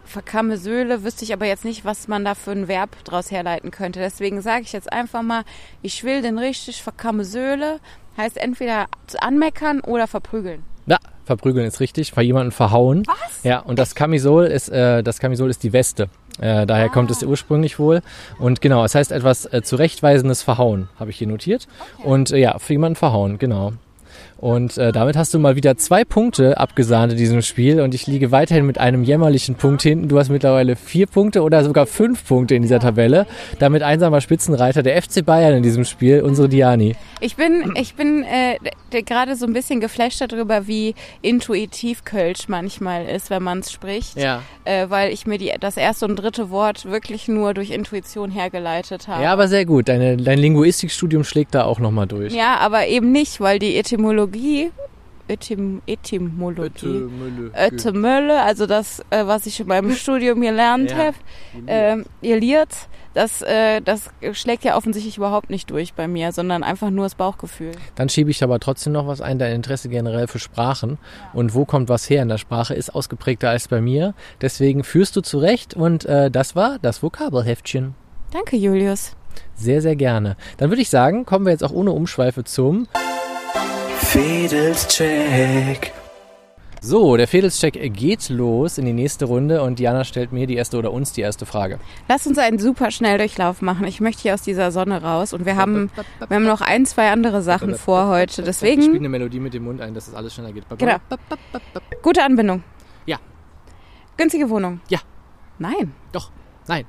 Speaker 3: Verkammersöhle wüsste ich aber jetzt nicht, was man da für ein Verb draus herleiten könnte. Deswegen sage ich jetzt einfach mal, ich will den richtig verkammersöhle. Heißt entweder anmeckern oder verprügeln.
Speaker 2: Ja, verprügeln ist richtig, bei jemanden verhauen.
Speaker 3: Was?
Speaker 2: Ja, und das Camisol ist, äh, das Camisol ist die Weste. Äh, daher kommt es ursprünglich wohl. Und genau, es heißt etwas äh, zurechtweisendes Verhauen, habe ich hier notiert. Und äh, ja, für jemanden verhauen, genau. Und äh, damit hast du mal wieder zwei Punkte abgesahnt in diesem Spiel und ich liege weiterhin mit einem jämmerlichen Punkt hinten. Du hast mittlerweile vier Punkte oder sogar fünf Punkte in dieser Tabelle. Damit einsamer Spitzenreiter der FC Bayern in diesem Spiel, unsere Diani.
Speaker 3: Ich bin, ich bin äh, gerade so ein bisschen geflasht darüber, wie intuitiv Kölsch manchmal ist, wenn man es spricht.
Speaker 2: Ja.
Speaker 3: Äh, weil ich mir die, das erste und dritte Wort wirklich nur durch Intuition hergeleitet habe.
Speaker 2: Ja, aber sehr gut. Deine, dein Linguistikstudium schlägt da auch nochmal durch.
Speaker 3: Ja, aber eben nicht, weil die Etymologie, Etym, Etymologie, Etymölle, also das, äh, was ich in meinem *laughs* Studium gelernt
Speaker 2: Ja.
Speaker 3: habe, ähm, ihr Liert, das, äh, das schlägt ja offensichtlich überhaupt nicht durch bei mir, sondern einfach nur das Bauchgefühl.
Speaker 2: Dann schiebe ich aber trotzdem noch was ein, dein Interesse generell für Sprachen. Und wo kommt was her in der Sprache, ist ausgeprägter als bei mir. Deswegen führst du zurecht und äh, das war das Vokabelheftchen.
Speaker 3: Danke, Julius.
Speaker 2: Sehr, sehr gerne. Dann würde ich sagen, kommen wir jetzt auch ohne Umschweife zum
Speaker 4: Fedelscheck.
Speaker 2: So, der Fedelscheck geht los in die nächste Runde und Diana stellt mir die erste oder uns die erste Frage.
Speaker 3: Lass uns einen super Schnelldurchlauf machen. Ich möchte hier aus dieser Sonne raus und wir haben, wir haben noch ein, zwei andere Sachen vor heute.
Speaker 2: Ich spiele
Speaker 3: Deswegen
Speaker 2: eine Melodie mit dem Mund ein, dass das alles schneller geht.
Speaker 3: Genau. gute Anbindung.
Speaker 2: Ja.
Speaker 3: Günstige Wohnung.
Speaker 2: Ja.
Speaker 3: Nein.
Speaker 2: Doch. Nein.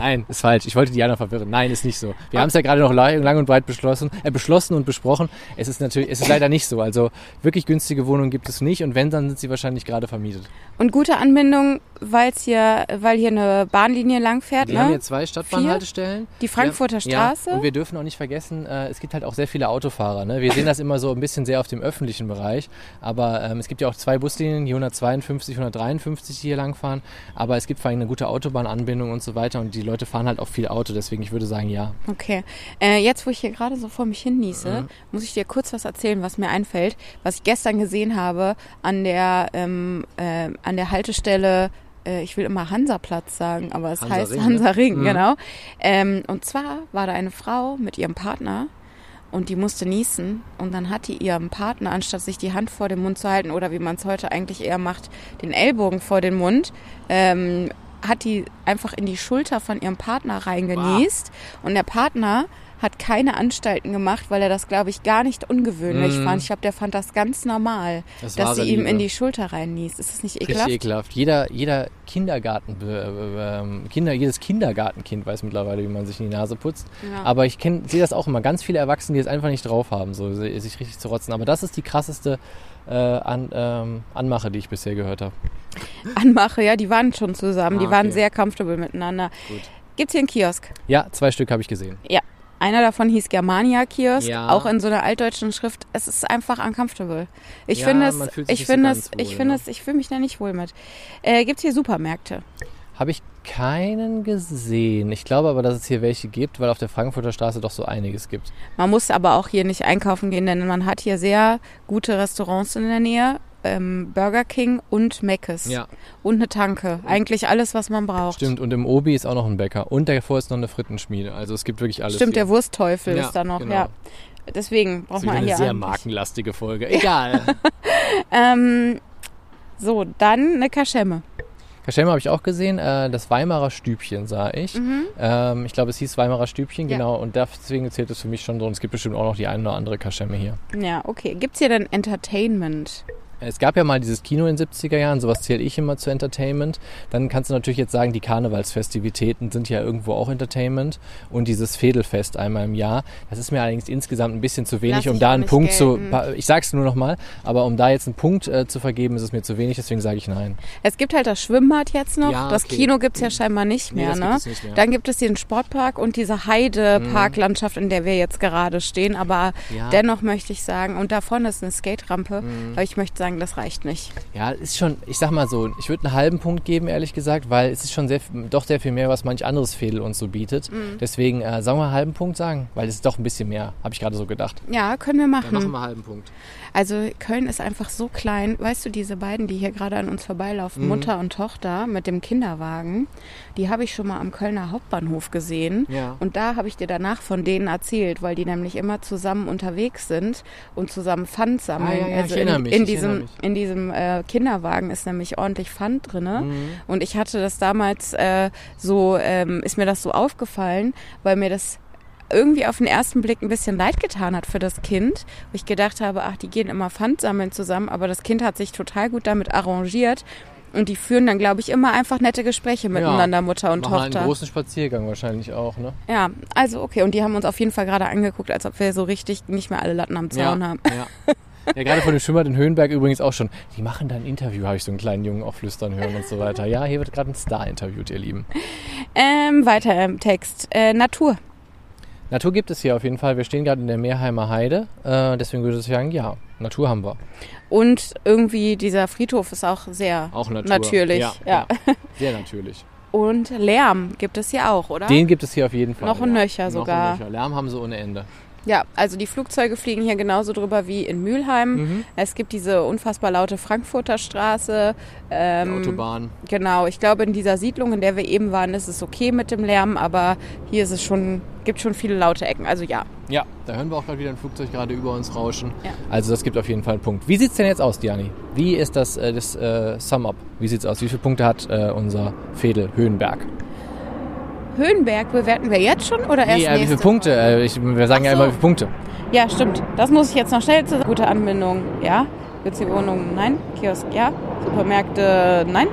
Speaker 2: Nein, ist falsch. Ich wollte Diana verwirren. Nein, ist nicht so. Wir haben es ja gerade noch lang, und breit beschlossen, äh, beschlossen und besprochen. Es ist natürlich, es ist leider nicht so. Also wirklich günstige Wohnungen gibt es nicht und wenn, dann sind sie wahrscheinlich gerade vermietet.
Speaker 3: Und gute Anbindung, weil's hier, weil hier eine Bahnlinie lang fährt,
Speaker 2: Wir
Speaker 3: ne?
Speaker 2: haben hier zwei Stadtbahnhaltestellen.
Speaker 3: Die Frankfurter Straße.
Speaker 2: Ja, und wir dürfen auch nicht vergessen, äh, es gibt halt auch sehr viele Autofahrer. Ne? Wir sehen das immer so ein bisschen sehr auf dem öffentlichen Bereich. Aber ähm, es gibt ja auch zwei Buslinien, die 152, 153, die hier langfahren. Aber es gibt vor allem eine gute Autobahnanbindung und so weiter. Und die Leute fahren halt auch viel Auto. Deswegen, ich würde sagen, ja.
Speaker 3: Okay. Äh, jetzt, wo ich hier gerade so vor mich hin niese,
Speaker 2: Mhm.
Speaker 3: muss ich dir kurz was erzählen, was mir einfällt, was ich gestern gesehen habe an der, ähm, äh, an der Haltestelle äh, ich will immer Hansaplatz sagen, aber es
Speaker 2: Hansa
Speaker 3: heißt
Speaker 2: Ring, ne?
Speaker 3: Hansa Ring,
Speaker 2: Mhm.
Speaker 3: genau. Ähm, und zwar war da eine Frau mit ihrem Partner und die musste niesen und dann hat die ihrem Partner, anstatt sich die Hand vor den Mund zu halten oder wie man es heute eigentlich eher macht, den Ellbogen vor den Mund, ähm, hat die einfach in die Schulter von ihrem Partner reingenießt. Und der Partner hat keine Anstalten gemacht, weil er das, glaube ich, gar nicht ungewöhnlich
Speaker 2: Mhm.
Speaker 3: fand. Ich glaube, der fand das ganz normal,
Speaker 2: Das
Speaker 3: dass sie ihm
Speaker 2: Liebe.
Speaker 3: in die Schulter reinniest. Ist das nicht
Speaker 2: Richtig
Speaker 3: ekelhaft?
Speaker 2: ekelhaft. Jeder, jeder Kindergarten, äh, ähm, Kinder, jedes Kindergartenkind weiß mittlerweile, wie man sich in die Nase putzt.
Speaker 3: Ja.
Speaker 2: Aber ich sehe das auch immer. Ganz viele Erwachsene, die es einfach nicht drauf haben, so sich richtig zu rotzen. Aber das ist die krasseste äh, An, ähm, Anmache, die ich bisher gehört habe.
Speaker 3: Anmache, ja, die waren schon zusammen,
Speaker 2: Ah,
Speaker 3: die waren
Speaker 2: okay.
Speaker 3: sehr comfortable miteinander.
Speaker 2: Gut.
Speaker 3: Gibt's hier einen Kiosk?
Speaker 2: Ja, zwei Stück habe ich gesehen.
Speaker 3: Einer davon hieß Germania Kiosk,
Speaker 2: Ja.
Speaker 3: auch in so einer altdeutschen Schrift. Es ist einfach uncomfortable. Ich
Speaker 2: Ja,
Speaker 3: finde es, ich finde es, ich finde es, ich fühle mich da nicht wohl mit. Äh, gibt's hier Supermärkte?
Speaker 2: Habe ich keinen gesehen. Ich glaube aber, dass es hier welche gibt, weil auf der Frankfurter Straße doch so einiges gibt.
Speaker 3: Man muss aber auch hier nicht einkaufen gehen, denn man hat hier sehr gute Restaurants in der Nähe. Ähm, Burger King und Mc's. Und eine Tanke. Eigentlich alles, was man braucht.
Speaker 2: Stimmt. Und im Obi ist auch noch ein Bäcker. Und davor ist noch eine Frittenschmiede. Also es gibt wirklich alles.
Speaker 3: Stimmt,
Speaker 2: hier.
Speaker 3: der Wurstteufel
Speaker 2: Ja,
Speaker 3: ist da noch,
Speaker 2: genau.
Speaker 3: ja. Deswegen braucht man
Speaker 2: wieder
Speaker 3: hier
Speaker 2: eine sehr markenlastige Folge. Egal. *laughs*
Speaker 3: Ähm, so, dann eine Kaschemme.
Speaker 2: Kaschemme habe ich auch gesehen. Äh, das Weimarer Stübchen sah ich. Ähm, ich glaube, es hieß Weimarer Stübchen,
Speaker 3: Mhm. Ja.
Speaker 2: genau. Und deswegen zählt es für mich schon drin. Es gibt bestimmt auch noch die eine oder andere Kaschemme hier.
Speaker 3: Ja, okay. Gibt's hier denn Entertainment?
Speaker 2: Es gab ja mal dieses Kino in den 70er Jahren, sowas zähle ich immer zu Entertainment. Dann kannst du natürlich jetzt sagen, die Karnevalsfestivitäten sind ja irgendwo auch Entertainment. Und dieses Fädelfest einmal im Jahr. Das ist mir allerdings insgesamt ein bisschen zu wenig,
Speaker 3: Lass
Speaker 2: um da einen Punkt zu.
Speaker 3: gelten.
Speaker 2: Ich sag's nur nochmal, aber um da jetzt einen Punkt äh, zu vergeben, ist es mir zu wenig, deswegen sage ich nein.
Speaker 3: Es gibt halt das Schwimmbad jetzt noch.
Speaker 2: Ja,
Speaker 3: das
Speaker 2: okay.
Speaker 3: Kino gibt's ja scheinbar nicht
Speaker 2: Nee,
Speaker 3: mehr,
Speaker 2: das
Speaker 3: ne?
Speaker 2: gibt es nicht mehr.
Speaker 3: Dann gibt es den Sportpark und diese Heideparklandschaft, in der wir jetzt gerade stehen. Aber
Speaker 2: Ja.
Speaker 3: dennoch möchte ich sagen, und davon ist eine Skaterampe, aber ich möchte sagen, das reicht nicht.
Speaker 2: Ja, ist schon, ich sag mal so, ich würde einen halben Punkt geben, ehrlich gesagt, weil es ist schon sehr, doch sehr viel mehr, was manch anderes Fädel uns so bietet.
Speaker 3: Mhm.
Speaker 2: Deswegen, äh, sagen wir einen halben Punkt sagen, weil es ist doch ein bisschen mehr, habe ich gerade so gedacht.
Speaker 3: Ja, können wir machen.
Speaker 2: wir einen halben Punkt.
Speaker 3: Also Köln ist einfach so klein. Weißt du, diese beiden, die hier gerade an uns vorbeilaufen,
Speaker 2: Mhm.
Speaker 3: Mutter und Tochter mit dem Kinderwagen, die habe ich schon mal am Kölner Hauptbahnhof gesehen.
Speaker 2: Ja.
Speaker 3: Und da habe ich dir danach von denen erzählt, weil die nämlich immer zusammen unterwegs sind und zusammen Pfand sammeln.
Speaker 2: Ah, ja, ja,
Speaker 3: also
Speaker 2: ich erinnere
Speaker 3: in,
Speaker 2: mich,
Speaker 3: in
Speaker 2: erinnere
Speaker 3: diesem, in diesem äh, Kinderwagen ist nämlich ordentlich Pfand drinne.
Speaker 2: Mhm.
Speaker 3: Und ich hatte das damals äh, so, ähm, ist mir das so aufgefallen, weil mir das irgendwie auf den ersten Blick ein bisschen leid getan hat für das Kind. Wo ich gedacht habe, ach, die gehen immer Pfand sammeln zusammen, aber das Kind hat sich total gut damit arrangiert. Und die führen dann, glaube ich, immer einfach nette Gespräche miteinander, Mutter und
Speaker 2: Machen einen
Speaker 3: Tochter.
Speaker 2: großen Spaziergang wahrscheinlich auch, ne?
Speaker 3: Ja, also okay. Und die haben uns auf jeden Fall gerade angeguckt, als ob wir so richtig nicht mehr alle Latten am Zaun
Speaker 2: ja,
Speaker 3: haben.
Speaker 2: Ja. *laughs* Ja, gerade von dem Schwimmer in Höhenberg übrigens auch schon. Die machen da ein Interview, habe ich so einen kleinen Jungen auch flüstern hören und so weiter. Ja, hier wird gerade ein Star interviewt, ihr Lieben.
Speaker 3: Ähm, weiter im Text. Äh, Natur.
Speaker 2: Natur gibt es hier auf jeden Fall. Wir stehen gerade in der Meerheimer Heide. Äh, deswegen würde ich sagen, ja, Natur haben wir.
Speaker 3: Und irgendwie dieser Friedhof ist auch sehr
Speaker 2: Auch Natur.
Speaker 3: natürlich.
Speaker 2: Ja,
Speaker 3: ja.
Speaker 2: Sehr natürlich.
Speaker 3: Und Lärm gibt es hier auch, oder?
Speaker 2: Den gibt es hier auf jeden Fall.
Speaker 3: Noch und
Speaker 2: ja.
Speaker 3: nöcher sogar.
Speaker 2: Noch und nöcher. Lärm haben sie ohne Ende.
Speaker 3: Ja, also die Flugzeuge fliegen hier genauso drüber wie in Mülheim.
Speaker 2: Mhm.
Speaker 3: Es gibt diese unfassbar laute Frankfurter Straße. Ähm,
Speaker 2: Die Autobahn.
Speaker 3: Genau, ich glaube in dieser Siedlung, in der wir eben waren, ist es okay mit dem Lärm, aber hier ist es schon, gibt schon viele laute Ecken. Also ja.
Speaker 2: Ja, da hören wir auch gerade wieder ein Flugzeug gerade über uns rauschen.
Speaker 3: Ja.
Speaker 2: Also das gibt auf jeden Fall einen Punkt. Wie sieht's denn jetzt aus, Diani? Wie ist das, äh, das äh, Sum-Up? Wie sieht's aus? Wie viele Punkte hat äh, unser Fädel Höhenberg?
Speaker 3: Höhenberg bewerten wir jetzt schon oder erst
Speaker 2: Nee, äh, wie
Speaker 3: nächste
Speaker 2: viele Punkte? Äh, ich, wir sagen
Speaker 3: Ach
Speaker 2: ja
Speaker 3: so.
Speaker 2: immer, wie viele Punkte.
Speaker 3: Ja, stimmt. Das muss ich jetzt noch schnell zu gute Anbindung. Ja. Günstige Wohnungen, nein. Kiosk, ja. Supermärkte, nein.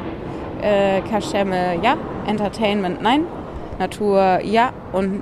Speaker 3: Äh, Kaschemme, ja. Entertainment, nein. Natur, ja. Und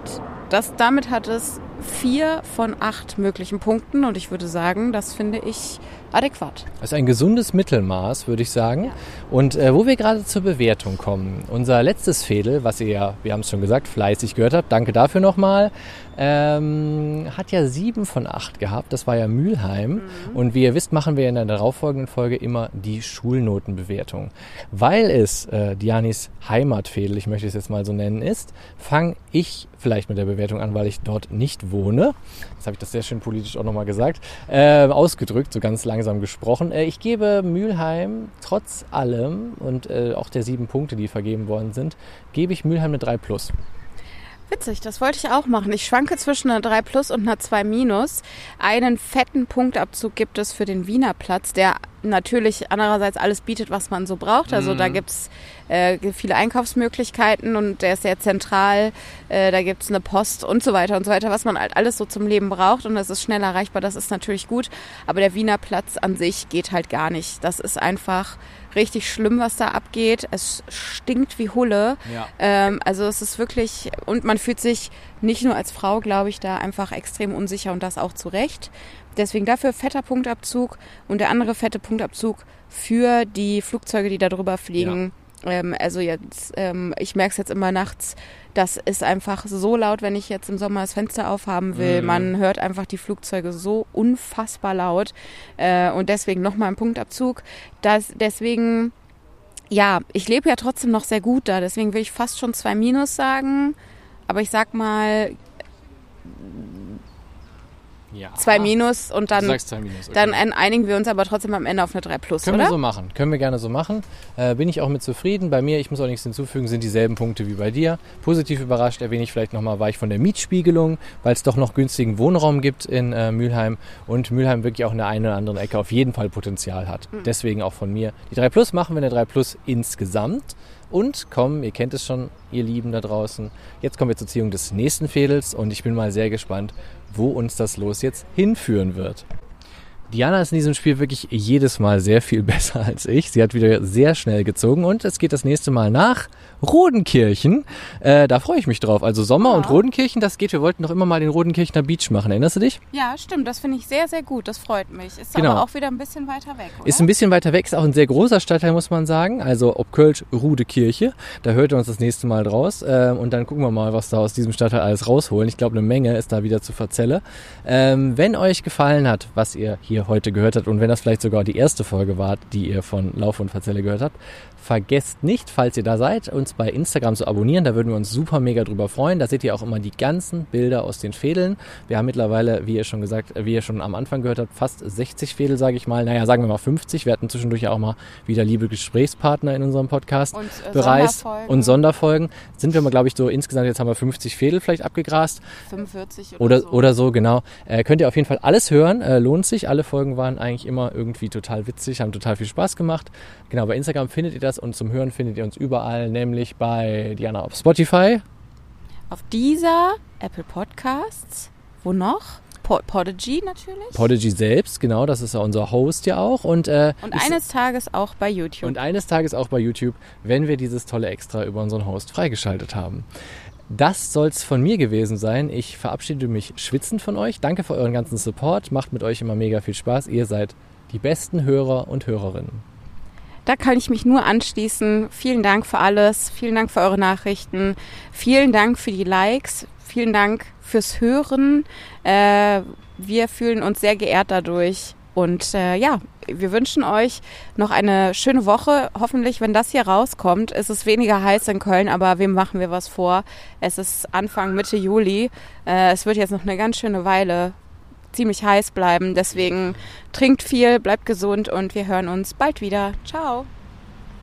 Speaker 3: das, damit hat es vier von acht möglichen Punkten. Und ich würde sagen, das finde ich adäquat.
Speaker 2: Das ist ein gesundes Mittelmaß, würde ich sagen. Und äh, wo wir gerade zur Bewertung kommen, unser letztes Fädel, was ihr ja, wir haben es schon gesagt, fleißig gehört habt, danke dafür nochmal, ähm, hat ja sieben von acht gehabt. Das war ja Mülheim. Und wie ihr wisst, machen wir in der darauffolgenden Folge immer die Schulnotenbewertung. Weil es äh, Dianis Heimatfädel, ich möchte es jetzt mal so nennen, ist, fange ich vielleicht mit der Bewertung an, weil ich dort nicht nicht wohne. Jetzt habe ich das sehr schön politisch auch nochmal gesagt. Äh, ausgedrückt, so ganz langsam gesprochen. Äh, ich gebe Mülheim trotz allem und äh, auch der sieben Punkte, die vergeben worden sind, gebe ich Mülheim eine 3 plus.
Speaker 3: Witzig, das wollte ich auch machen. Ich schwanke zwischen einer 3 plus und einer 2 minus. Einen fetten Punktabzug gibt es für den Wiener Platz, der natürlich andererseits alles bietet, was man so braucht. Also da gibt's äh, viele Einkaufsmöglichkeiten und der ist sehr zentral. Äh, da gibt's eine Post und so weiter und so weiter, was man halt alles so zum Leben braucht und es ist schnell erreichbar, das ist natürlich gut. Aber der Wiener Platz an sich geht halt gar nicht. Das ist einfach richtig schlimm, was da abgeht. Es stinkt wie Hulle.
Speaker 2: Ja.
Speaker 3: Ähm, also es ist wirklich, und man fühlt sich nicht nur als Frau, glaube ich, da einfach extrem unsicher und das auch zu Recht. Deswegen dafür fetter Punktabzug und der andere fette Punktabzug für die Flugzeuge, die da drüber fliegen. Ähm, also jetzt, ähm, ich merke es jetzt immer nachts, das ist einfach so laut, wenn ich jetzt im Sommer das Fenster aufhaben will.
Speaker 2: Mhm.
Speaker 3: Man hört einfach die Flugzeuge so unfassbar laut. Äh, und deswegen nochmal ein Punktabzug. Das, deswegen, ja, ich lebe ja trotzdem noch sehr gut da. Deswegen will ich fast schon zwei Minus sagen. Aber ich sag mal
Speaker 2: Ja.
Speaker 3: zwei Minus und dann,
Speaker 2: zwei Minus. Okay.
Speaker 3: dann einigen wir uns aber trotzdem am Ende auf eine 3 Plus,
Speaker 2: Können
Speaker 3: oder?
Speaker 2: wir so machen. Können wir gerne so machen. Äh, bin ich auch mit zufrieden. Bei mir, ich muss auch nichts hinzufügen, sind dieselben Punkte wie bei dir. Positiv überrascht erwähne ich vielleicht nochmal, war ich von der Mietspiegelung, weil es doch noch günstigen Wohnraum gibt in äh, Mülheim und Mülheim wirklich auch in der einen oder anderen Ecke auf jeden Fall Potenzial hat.
Speaker 3: Mhm.
Speaker 2: Deswegen auch von mir. Die 3 Plus machen wir eine 3 Plus insgesamt. Und kommen, ihr kennt es schon, ihr Lieben da draußen. Jetzt kommen wir zur Ziehung des nächsten Fädels und ich bin mal sehr gespannt, wo uns das Los jetzt hinführen wird. Diana ist in diesem Spiel wirklich jedes Mal sehr viel *laughs* besser als ich. Sie hat wieder sehr schnell gezogen und es geht das nächste Mal nach Rodenkirchen. Äh, da freue ich mich drauf. Also Sommer
Speaker 3: Ja.
Speaker 2: und Rodenkirchen, das geht. Wir wollten doch immer mal den Rodenkirchener Beach machen. Erinnerst du dich?
Speaker 3: Ja, stimmt. Das finde ich sehr, sehr gut. Das freut mich. Ist
Speaker 2: Genau.
Speaker 3: aber auch wieder ein bisschen weiter weg, oder?
Speaker 2: Ist ein bisschen weiter weg, ist auch ein sehr großer Stadtteil, muss man sagen. Also ob Kölsch, Rudekirche. Da hört ihr uns das nächste Mal draus. Ähm, und dann gucken wir mal, was da aus diesem Stadtteil alles rausholen. Ich glaube, eine Menge ist da wieder zu verzelle. Ähm, wenn euch gefallen hat, was ihr hier heute gehört habt und wenn das vielleicht sogar die erste Folge war, die ihr von Lauf und Verzelle gehört habt, vergesst nicht, falls ihr da seid, uns bei Instagram zu abonnieren. Da würden wir uns super mega drüber freuen. Da seht ihr auch immer die ganzen Bilder aus den Fädeln. Wir haben mittlerweile, wie ihr schon gesagt, wie ihr schon am Anfang gehört habt, fast 60 Fädel, sage ich mal. Naja, sagen wir mal 50. Wir hatten zwischendurch ja auch mal wieder liebe Gesprächspartner in unserem Podcast
Speaker 3: Und, äh,
Speaker 2: bereist
Speaker 3: Sonderfolgen.
Speaker 2: und Sonderfolgen. Sind wir mal, glaube ich, so insgesamt, jetzt haben wir 50 Fädel vielleicht abgegrast.
Speaker 3: 45 oder,
Speaker 2: Oder,
Speaker 3: so.
Speaker 2: oder so, genau. Äh, könnt ihr auf jeden Fall alles hören. Äh, lohnt sich. Alle Folgen waren eigentlich immer irgendwie total witzig, haben total viel Spaß gemacht. Genau, bei Instagram findet ihr das und zum Hören findet ihr uns überall, nämlich bei Diana auf Spotify.
Speaker 3: Auf dieser Apple Podcasts. Wo noch? Po Podigy natürlich.
Speaker 2: Podigy selbst, genau, das ist ja unser Host ja auch. Und, äh,
Speaker 3: und eines Tages auch bei YouTube.
Speaker 2: und eines Tages auch bei YouTube, wenn wir dieses tolle Extra über unseren Host freigeschaltet haben. Das soll's von mir gewesen sein. Ich verabschiede mich schwitzend von euch. Danke für euren ganzen Support. Macht mit euch immer mega viel Spaß. Ihr seid die besten Hörer und Hörerinnen.
Speaker 3: Da kann ich mich nur anschließen. Vielen Dank für alles. Vielen Dank für eure Nachrichten. Vielen Dank für die Likes. Vielen Dank fürs Hören. Äh, wir fühlen uns sehr geehrt dadurch. Und äh, ja, wir wünschen euch noch eine schöne Woche. Hoffentlich, wenn das hier rauskommt, ist es weniger heiß in Köln, aber wem machen wir was vor? Es ist Anfang, Mitte Juli. Äh, es wird jetzt noch eine ganz schöne Weile ziemlich heiß bleiben. Deswegen trinkt viel, bleibt gesund und wir hören uns bald wieder. Ciao.